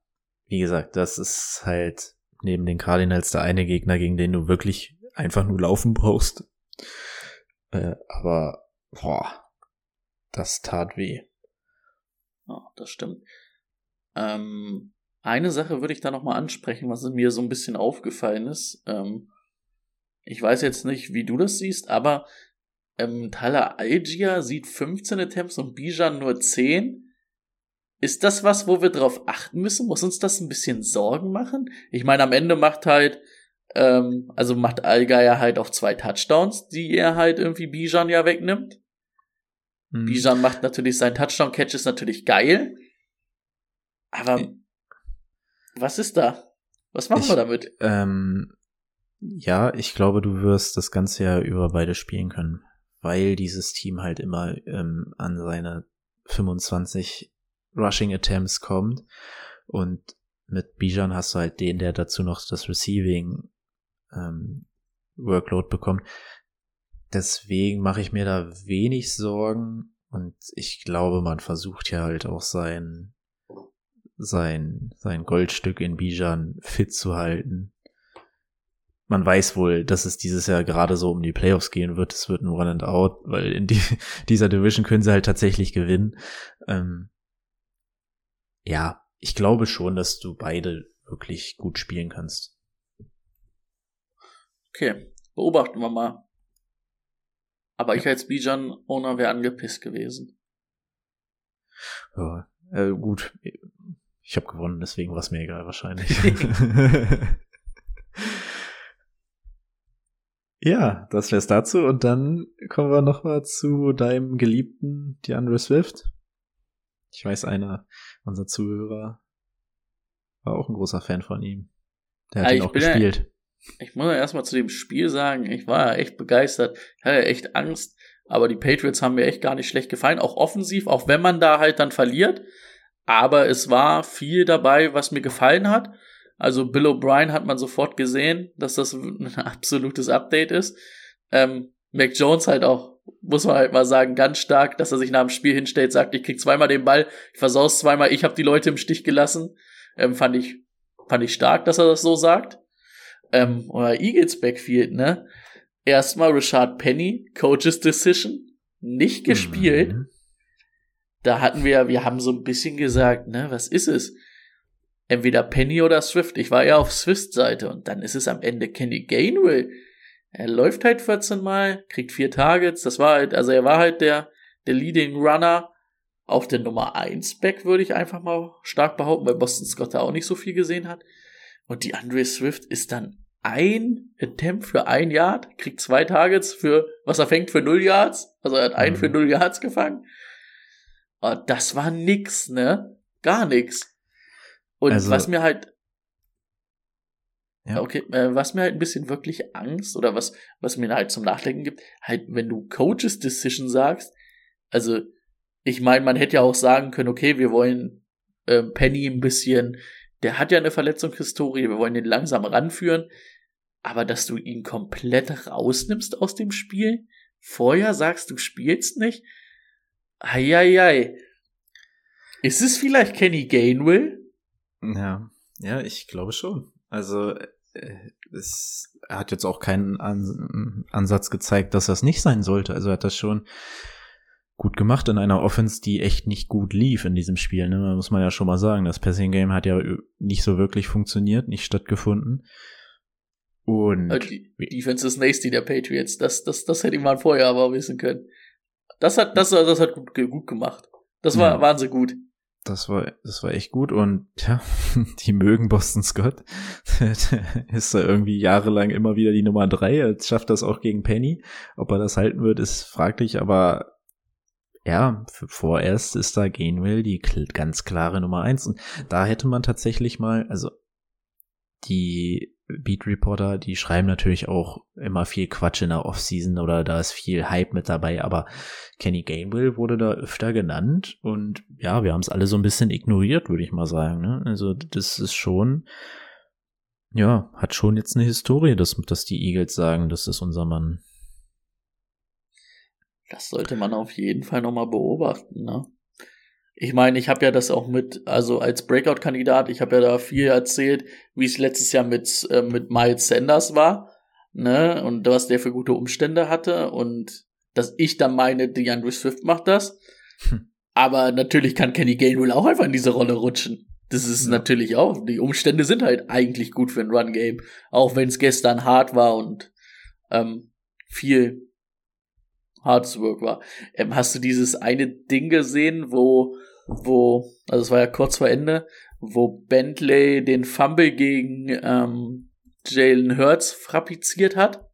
wie gesagt, das ist halt neben den Cardinals der eine Gegner, gegen den du wirklich einfach nur laufen brauchst. Äh, aber, boah, das tat weh. Ja, das stimmt. Ähm, eine Sache würde ich da nochmal ansprechen, was mir so ein bisschen aufgefallen ist. Ähm, ich weiß jetzt nicht, wie du das siehst, aber ähm, Tyler Algier sieht 15 Attempts und Bijan nur 10. Ist das was, wo wir drauf achten müssen? Muss uns das ein bisschen Sorgen machen? Ich meine, am Ende macht halt, ähm, also macht ja halt auch zwei Touchdowns, die er halt irgendwie Bijan ja wegnimmt. Mhm. Bijan macht natürlich sein Touchdown-Catch ist natürlich geil. Aber was ist da? Was machen ich, wir damit? Ähm, ja, ich glaube, du wirst das Ganze ja über beide spielen können, weil dieses Team halt immer ähm, an seine 25 Rushing Attempts kommt und mit Bijan hast du halt den, der dazu noch das Receiving ähm, Workload bekommt. Deswegen mache ich mir da wenig Sorgen und ich glaube, man versucht ja halt auch sein sein sein Goldstück in Bijan fit zu halten man weiß wohl, dass es dieses Jahr gerade so um die Playoffs gehen wird. Es wird ein Run and Out, weil in die, dieser Division können sie halt tatsächlich gewinnen. Ähm, ja, ich glaube schon, dass du beide wirklich gut spielen kannst. Okay, beobachten wir mal. Aber ich als Bijan-Owner wäre angepisst gewesen. Ja, äh, gut. Ich habe gewonnen, deswegen war es mir egal wahrscheinlich. Ja, das wär's dazu. Und dann kommen wir nochmal zu deinem geliebten DeAndre Swift. Ich weiß, einer unserer Zuhörer war auch ein großer Fan von ihm. Der hat ja, ihn auch gespielt. Ja, ich muss ja erstmal zu dem Spiel sagen, ich war ja echt begeistert. Ich hatte echt Angst. Aber die Patriots haben mir echt gar nicht schlecht gefallen. Auch offensiv, auch wenn man da halt dann verliert. Aber es war viel dabei, was mir gefallen hat. Also Bill O'Brien hat man sofort gesehen, dass das ein absolutes Update ist. Ähm, Mac Jones halt auch, muss man halt mal sagen, ganz stark, dass er sich nach dem Spiel hinstellt, sagt, ich krieg zweimal den Ball, ich versaus zweimal, ich habe die Leute im Stich gelassen. Ähm, fand ich fand ich stark, dass er das so sagt. Ähm, oder Eagles Backfield, ne? Erstmal Richard Penny, Coaches Decision, nicht gespielt. Mhm. Da hatten wir, wir haben so ein bisschen gesagt, ne, was ist es? Entweder Penny oder Swift. Ich war eher auf Swift Seite und dann ist es am Ende Kenny Gainwell. Er läuft halt 14 Mal, kriegt vier Targets. Das war halt, also er war halt der, der Leading Runner auf der Nummer 1 Back, würde ich einfach mal stark behaupten, weil Boston Scott da auch nicht so viel gesehen hat. Und die Andre Swift ist dann ein Attempt für ein Yard, kriegt zwei Targets für, was er fängt für null Yards. Also er hat einen mhm. für null Yards gefangen. Und das war nix, ne? Gar nix. Und also, was mir halt ja. Okay, äh, was mir halt ein bisschen wirklich Angst oder was, was mir halt zum Nachdenken gibt, halt, wenn du Coaches Decision sagst, also, ich meine, man hätte ja auch sagen können, okay, wir wollen äh, Penny ein bisschen, der hat ja eine Verletzungshistorie, wir wollen den langsam ranführen, aber dass du ihn komplett rausnimmst aus dem Spiel, vorher sagst, du spielst nicht, eieiei. Ist es vielleicht Kenny Gainwell? Ja, ja, ich glaube schon. Also äh, es, er hat jetzt auch keinen An Ansatz gezeigt, dass das nicht sein sollte. Also er hat das schon gut gemacht in einer Offense, die echt nicht gut lief in diesem Spiel. Ne? Muss man ja schon mal sagen. Das Passing Game hat ja nicht so wirklich funktioniert, nicht stattgefunden. Und also die Defense ist nasty der Patriots. Das, das, das hätte ich mal vorher aber wissen können. Das hat, das, das hat gut, gut gemacht. Das war, ja. waren sie gut. Das war, das war echt gut und ja, die mögen Boston Scott. ist da irgendwie jahrelang immer wieder die Nummer drei. Jetzt schafft das auch gegen Penny. Ob er das halten wird, ist fraglich, aber ja, vorerst ist da Gainwell die ganz klare Nummer eins und da hätte man tatsächlich mal, also die Beat Reporter, die schreiben natürlich auch immer viel Quatsch in der Offseason oder da ist viel Hype mit dabei, aber Kenny Gainwell wurde da öfter genannt und ja, wir haben es alle so ein bisschen ignoriert, würde ich mal sagen. Ne? Also das ist schon, ja, hat schon jetzt eine Historie, dass, dass die Eagles sagen, das ist unser Mann. Das sollte man auf jeden Fall nochmal beobachten, ne? Ich meine, ich habe ja das auch mit, also als Breakout-Kandidat, ich habe ja da viel erzählt, wie es letztes Jahr mit, äh, mit Miles Sanders war, ne, und was der für gute Umstände hatte und dass ich dann meine, DeAndre Swift macht das. Hm. Aber natürlich kann Kenny Gainwell auch einfach in diese Rolle rutschen. Das ist ja. natürlich auch, die Umstände sind halt eigentlich gut für ein Run-Game, auch wenn es gestern hart war und ähm, viel hartes Work war. Ähm, hast du dieses eine Ding gesehen, wo, wo, also es war ja kurz vor Ende, wo Bentley den Fumble gegen ähm, Jalen Hurts frappiziert hat?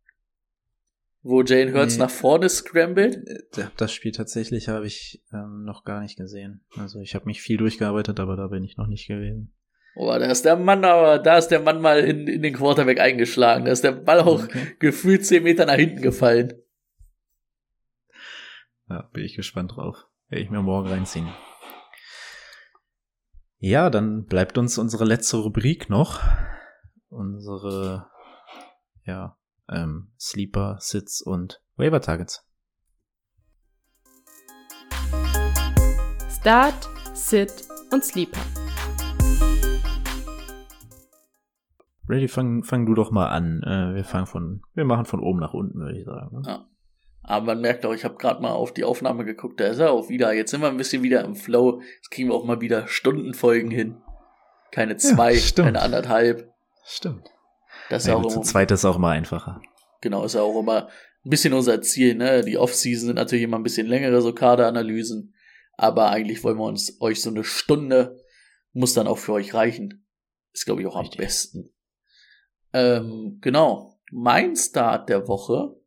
Wo Jalen Hurts nee. nach vorne scrambled? Äh, das Spiel tatsächlich habe ich ähm, noch gar nicht gesehen. Also ich habe mich viel durchgearbeitet, aber da bin ich noch nicht gewesen. Oh, da ist der Mann aber, da ist der Mann mal in, in den Quarterback eingeschlagen. Da ist der Ball auch okay. gefühlt zehn Meter nach hinten gefallen. Ja, bin ich gespannt drauf. Werde ich mir morgen reinziehen. Ja, dann bleibt uns unsere letzte Rubrik noch. Unsere, ja, ähm, Sleeper, Sits und Waiver Targets. Start, Sit und Sleeper. Ready, fang, fang du doch mal an. Äh, wir fangen von, wir machen von oben nach unten, würde ich sagen. Ne? Ja. Aber man merkt auch, ich habe gerade mal auf die Aufnahme geguckt, da ist er auch wieder. Jetzt sind wir ein bisschen wieder im Flow. Jetzt kriegen wir auch mal wieder Stundenfolgen hin. Keine zwei, ja, keine anderthalb. Stimmt. Das ist ja, auch immer, zu zweit ist auch immer einfacher. Genau, ist ja auch immer ein bisschen unser Ziel, ne? Die Off-Season sind natürlich immer ein bisschen längere, so Kaderanalysen. Aber eigentlich wollen wir uns euch so eine Stunde, muss dann auch für euch reichen. Ist, glaube ich, auch Richtig. am besten. Ähm, genau. Mein Start der Woche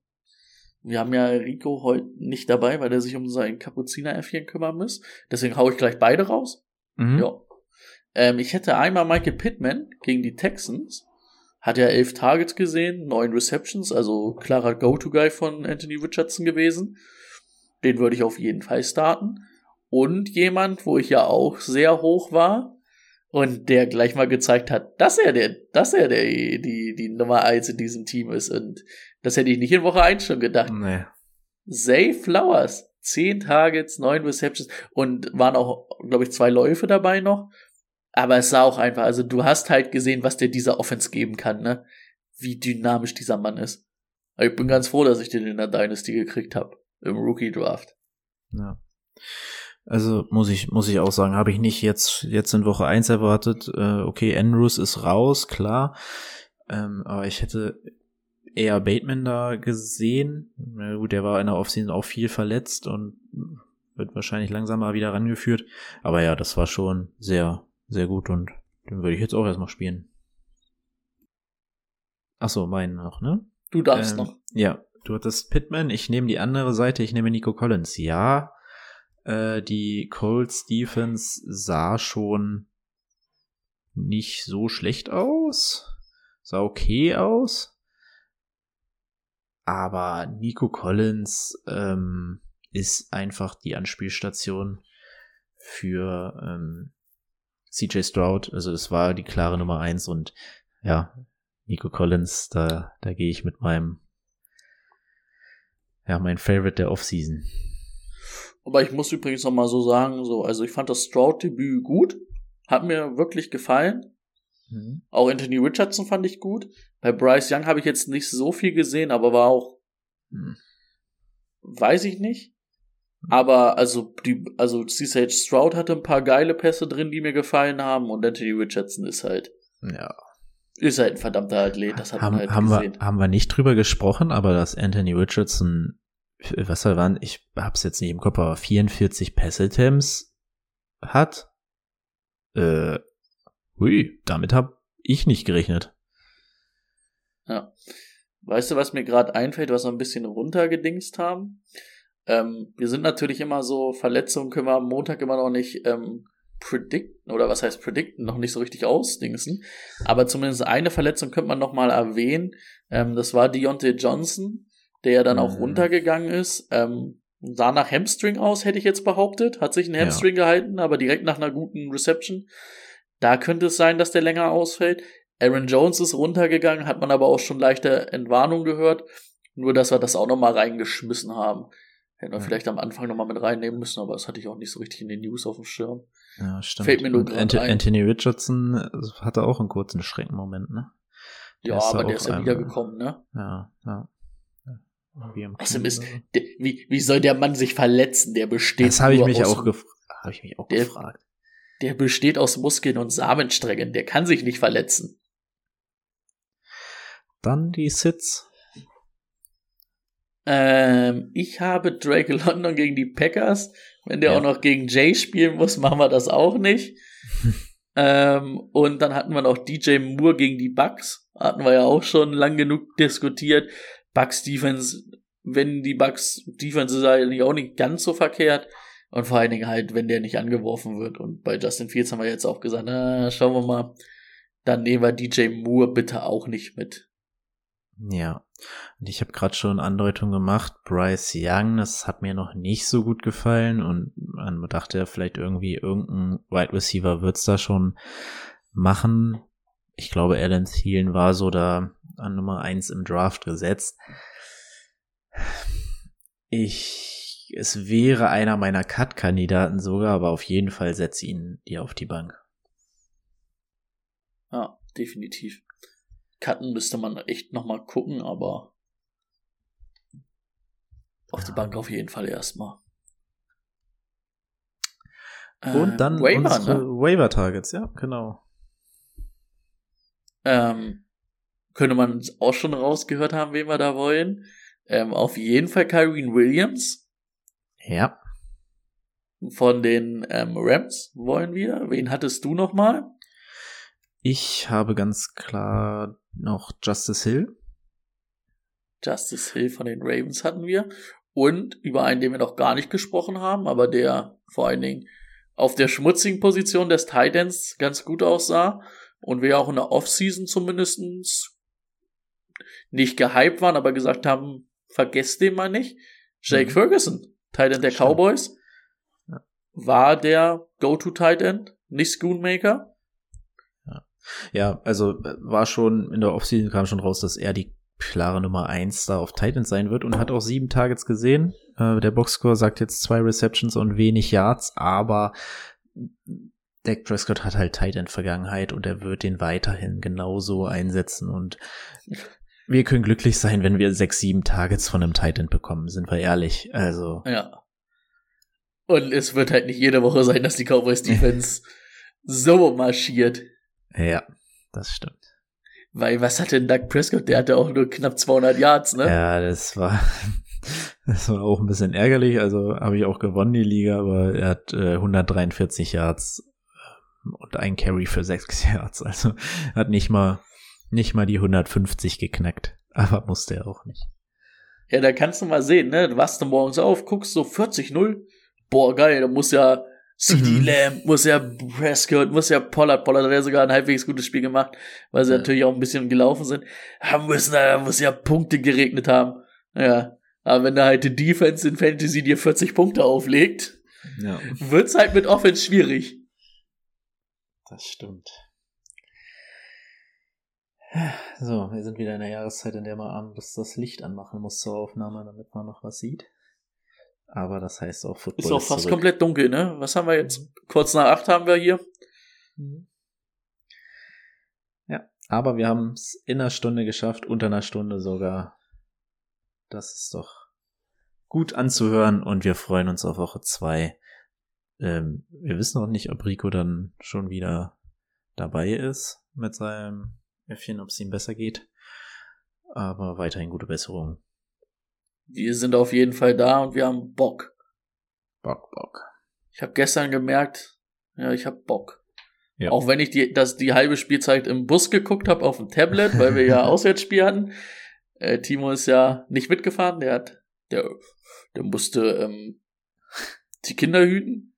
wir haben ja Rico heute nicht dabei, weil er sich um sein Kapuziner-Äffchen kümmern muss. Deswegen hau ich gleich beide raus. Mhm. Ja. Ähm, ich hätte einmal Michael Pittman gegen die Texans. Hat ja elf Targets gesehen, neun Receptions, also klarer Go-To-Guy von Anthony Richardson gewesen. Den würde ich auf jeden Fall starten. Und jemand, wo ich ja auch sehr hoch war, und der gleich mal gezeigt hat, dass er der, dass er der, die, die Nummer eins in diesem Team ist. Und das hätte ich nicht in Woche eins schon gedacht. Nee. Zay Flowers. Zehn Targets, neun Receptions und waren auch, glaube ich, zwei Läufe dabei noch. Aber es sah auch einfach, also du hast halt gesehen, was dir dieser Offense geben kann, ne? Wie dynamisch dieser Mann ist. Ich bin ganz froh, dass ich den in der Dynasty gekriegt habe. Im Rookie Draft. Ja. Also muss ich, muss ich auch sagen, habe ich nicht jetzt, jetzt in Woche eins erwartet. Äh, okay, Andrews ist raus, klar. Ähm, aber ich hätte eher Bateman da gesehen. Na gut, der war in der Offseason auch viel verletzt und wird wahrscheinlich langsam mal wieder rangeführt. Aber ja, das war schon sehr, sehr gut und den würde ich jetzt auch erstmal spielen. Ach so, meinen noch, ne? Du darfst ähm, noch. Ja, du hattest Pittman, ich nehme die andere Seite, ich nehme Nico Collins. Ja, äh, die Colts Defense sah schon nicht so schlecht aus. Sah okay aus. Aber Nico Collins ähm, ist einfach die Anspielstation für ähm, CJ Stroud. Also es war die klare Nummer eins und ja, Nico Collins, da, da gehe ich mit meinem, ja, mein Favorite der Offseason. Aber ich muss übrigens noch mal so sagen, so, also ich fand das Stroud-Debüt gut. Hat mir wirklich gefallen. Mhm. Auch Anthony Richardson fand ich gut. Bei Bryce Young habe ich jetzt nicht so viel gesehen, aber war auch, mhm. weiß ich nicht. Aber also die, also CSH Stroud hatte ein paar geile Pässe drin, die mir gefallen haben und Anthony Richardson ist halt. Ja. Ist halt ein verdammter Athlet, das hat haben, man halt haben gesehen. Wir, haben wir nicht drüber gesprochen, aber dass Anthony Richardson was soll waren, ich hab's jetzt nicht im Kopf, aber 44 Pass-Attempts hat. Äh, hui, damit hab ich nicht gerechnet. Ja. Weißt du, was mir gerade einfällt, was wir ein bisschen runtergedingst haben? Ähm, wir sind natürlich immer so, Verletzungen können wir am Montag immer noch nicht ähm, predikten, oder was heißt predikten, noch nicht so richtig ausdingsen. Aber zumindest eine Verletzung könnte man noch mal erwähnen. Ähm, das war Deontay Johnson der dann auch mhm. runtergegangen ist. Ähm, sah nach Hamstring aus, hätte ich jetzt behauptet. Hat sich ein Hamstring ja. gehalten, aber direkt nach einer guten Reception. Da könnte es sein, dass der länger ausfällt. Aaron Jones ist runtergegangen, hat man aber auch schon leichte Entwarnung gehört. Nur, dass wir das auch nochmal reingeschmissen haben. Hätten wir Ja. vielleicht am Anfang nochmal mit reinnehmen müssen, aber das hatte ich auch nicht so richtig in den News auf dem Schirm. Ja, stimmt. Fällt mir nur Und Ant ein. Anthony Richardson äh, hatte auch einen kurzen Schreckmoment, ne? Der Ja, aber der auch ist ja wiedergekommen, ne? Ja, ja. Außerdem ist, wie, wie soll der Mann sich verletzen? Der besteht Das habe ich nur mich aus, auch gefragt. Habe ich mich auch Der- gefragt. Der besteht aus Muskeln und Samensträngen. Der kann sich nicht verletzen. Dann die Sits. Ähm, ich habe Drake London gegen die Packers. Wenn der Ja. auch noch gegen Jay spielen muss, machen wir das auch nicht. ähm, und dann hatten wir noch DJ Moore gegen die Bucks. Hatten wir ja auch schon lang genug diskutiert. Bucks Defense, wenn die Bucks Defense ist eigentlich auch nicht ganz so verkehrt. Und vor allen Dingen halt, wenn der nicht angeworfen wird. Und bei Justin Fields haben wir jetzt auch gesagt, na, schauen wir mal. Dann nehmen wir DJ Moore bitte auch nicht mit. Ja. Und ich habe gerade schon Andeutungen gemacht. Bryce Young, das hat mir noch nicht so gut gefallen. Und man dachte ja vielleicht irgendwie, irgendein Wide Receiver wird's da schon machen. Ich glaube, Alan Thielen war so da an Nummer eins im Draft gesetzt. Ich, es wäre einer meiner Cut-Kandidaten sogar, aber auf jeden Fall setze ihn dir auf die Bank. Ja, definitiv. Cutten müsste man echt nochmal gucken, aber auf die Ja. Bank auf jeden Fall erstmal. Und dann Äh, Waiver, ne? Waiver-Targets, ja, genau. ähm, könnte man auch schon rausgehört haben, wen wir da wollen. Ähm, auf jeden Fall Kyrene Williams Ja. von den ähm, Rams wollen wir. Wen hattest du nochmal? Ich habe ganz klar noch Justice Hill. Justice Hill von den Ravens hatten wir. Und über einen, den wir noch gar nicht gesprochen haben, aber der vor allen Dingen auf der schmutzigen Position des Titans ganz gut aussah und wir auch in der Offseason zumindestens nicht gehypt waren, aber gesagt haben, vergesst den mal nicht. Jake Mhm. Ferguson, Titan der Stimmt. Cowboys, Ja. war der Go-To-Titan, nicht Schoonmaker. Ja, also äh, war schon in der Offseason kam schon raus, dass er die klare Nummer eins da auf Titans sein wird und hat auch sieben Targets gesehen. Äh, der Boxscore sagt jetzt zwei Receptions und wenig Yards, aber Dak Prescott hat halt Titan Vergangenheit und er wird den weiterhin genauso einsetzen und wir können glücklich sein, wenn wir sechs, sieben Targets von einem Titan bekommen, sind wir ehrlich. Also, Ja. Und es wird halt nicht jede Woche sein, dass die Cowboys Defense so marschiert. ja, das stimmt. Weil was hat denn Doug Prescott? Der hatte auch nur knapp 200 Yards, ne? Ja, das war, das war auch ein bisschen ärgerlich. Also habe ich auch gewonnen, die Liga, aber er hat äh, 143 Yards ähm, und ein Carry für 6 Yards. Also hat nicht mal, nicht mal die 150 geknackt. Aber musste er auch nicht. Ja, da kannst du mal sehen, ne? Du wachst du morgens auf, guckst so 40-0. Boah, geil, da muss ja CD Mhm. Lamb, muss ja Prescott, muss ja Pollard. Pollard hat ja sogar ein halbwegs gutes Spiel gemacht, weil sie Ja. natürlich auch ein bisschen gelaufen sind. Haben müssen, da muss ja Punkte geregnet haben. Ja. Aber wenn da halt die Defense in Fantasy dir 40 Punkte auflegt, Ja, wird's halt mit Offense schwierig. das stimmt. So, wir sind wieder in der Jahreszeit, in der man abends das Licht anmachen muss zur Aufnahme, damit man noch was sieht. Aber das heißt auch Football Ist auch fast zurück. komplett dunkel, ne? Was haben wir jetzt? Kurz nach acht haben wir hier. Mhm. Ja, aber wir haben es in einer Stunde geschafft, unter einer Stunde sogar. Das ist doch gut anzuhören und wir freuen uns auf Woche zwei. Ähm, wir wissen noch nicht, ob Rico dann schon wieder dabei ist mit seinem Äffchen, ob es ihm besser geht. Aber weiterhin gute Besserung. Wir sind auf jeden Fall da und wir haben Bock. Bock, Bock. Ich habe gestern gemerkt, ja, ich habe Bock. Ja. Auch wenn ich die, das die halbe Spielzeit im Bus geguckt habe auf dem Tablet, weil wir ja Auswärtsspiel hatten. Äh, Timo ist ja nicht mitgefahren, der hat, der, der musste ähm, die Kinder hüten,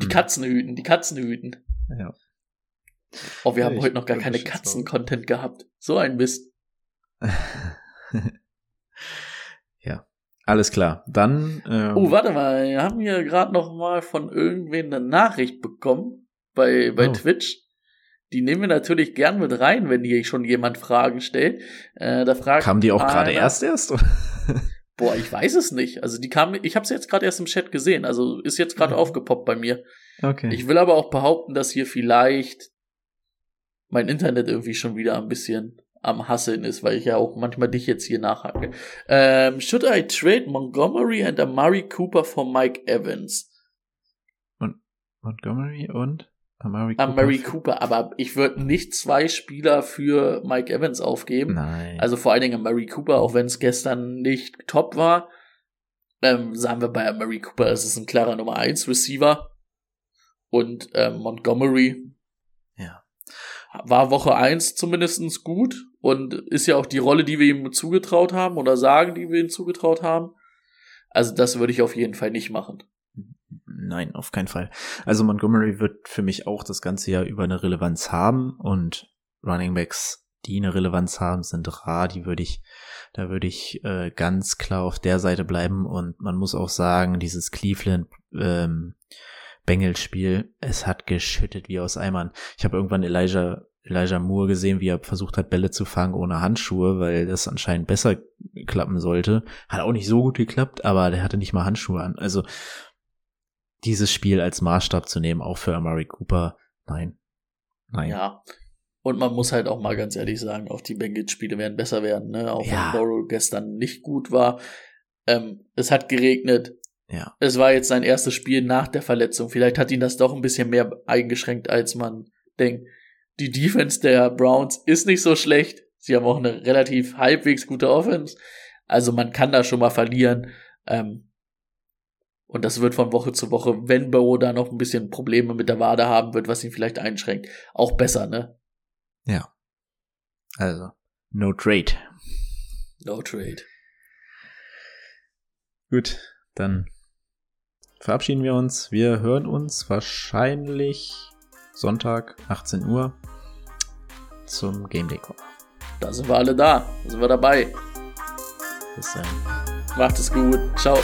die Hm. Katzen hüten, die Katzen hüten. Ja. Oh, wir haben ich heute noch gar keine Katzen-Content gehabt. So ein Mist. ja. Alles klar. Dann. Ähm, Oh, warte mal, wir haben hier gerade noch mal von irgendwen eine Nachricht bekommen bei, bei Oh. Twitch. Die nehmen wir natürlich gern mit rein, wenn hier schon jemand Fragen stellt. Äh, da fragt Kam die auch gerade erst erst? Boah, ich weiß es nicht. Also die kam, ich habe sie jetzt gerade erst im Chat gesehen, also ist jetzt gerade Mhm. aufgepoppt bei mir. Okay. Ich will aber auch behaupten, dass hier vielleicht mein Internet irgendwie schon wieder ein bisschen am Hasseln ist, weil ich ja auch manchmal dich jetzt hier nachhake. Ähm, should I trade Montgomery and Amari Cooper for Mike Evans? Montgomery und Amari Cooper. Amari Cooper, aber ich würde nicht zwei Spieler für Mike Evans aufgeben. Nein. Also vor allen Dingen Amari Cooper, auch wenn es gestern nicht top war. Ähm, sagen wir bei Amari Cooper, es ist ein klarer Nummer 1 Receiver. Und ähm, Montgomery. War Woche 1 zumindestens gut und ist ja auch die Rolle, die wir ihm zugetraut haben oder sagen, die wir ihm zugetraut haben. Also das würde ich auf jeden Fall nicht machen. Nein, auf keinen Fall. Also Montgomery wird für mich auch das ganze Jahr über eine Relevanz haben und Running Backs, die eine Relevanz haben, sind rar. Die würde ich, da würde ich äh, ganz klar auf der Seite bleiben und man muss auch sagen, dieses Cleveland ähm, Bengals Spiel, es hat geschüttet wie aus Eimern. Ich habe irgendwann Elijah Elijah Moore gesehen, wie er versucht hat, Bälle zu fangen ohne Handschuhe, weil das anscheinend besser klappen sollte. Hat auch nicht so gut geklappt, aber der hatte nicht mal Handschuhe an. Also dieses Spiel als Maßstab zu nehmen, auch für Amari Cooper, nein. Nein. Ja. Und man muss halt auch mal ganz ehrlich sagen, auch die Bengals-Spiele werden besser werden, ne? Auch Ja. wenn Burrow gestern nicht gut war. Ähm, es hat geregnet. Ja. Es war jetzt sein erstes Spiel nach der Verletzung. Vielleicht hat ihn das doch ein bisschen mehr eingeschränkt, als man denkt. Die Defense der Browns ist nicht so schlecht. Sie haben auch eine relativ halbwegs gute Offense. Also man kann da schon mal verlieren. Ähm, und das wird von Woche zu Woche, wenn Burrow da noch ein bisschen Probleme mit der Wade haben wird, was ihn vielleicht einschränkt, auch besser, ne? Ja. Also, no trade. No trade. Gut, dann verabschieden wir uns. Wir hören uns wahrscheinlich Sonntag, 18 Uhr zum Game Day Call. Da sind wir alle da. Da sind wir dabei. Bis dann. Macht es gut. Ciao.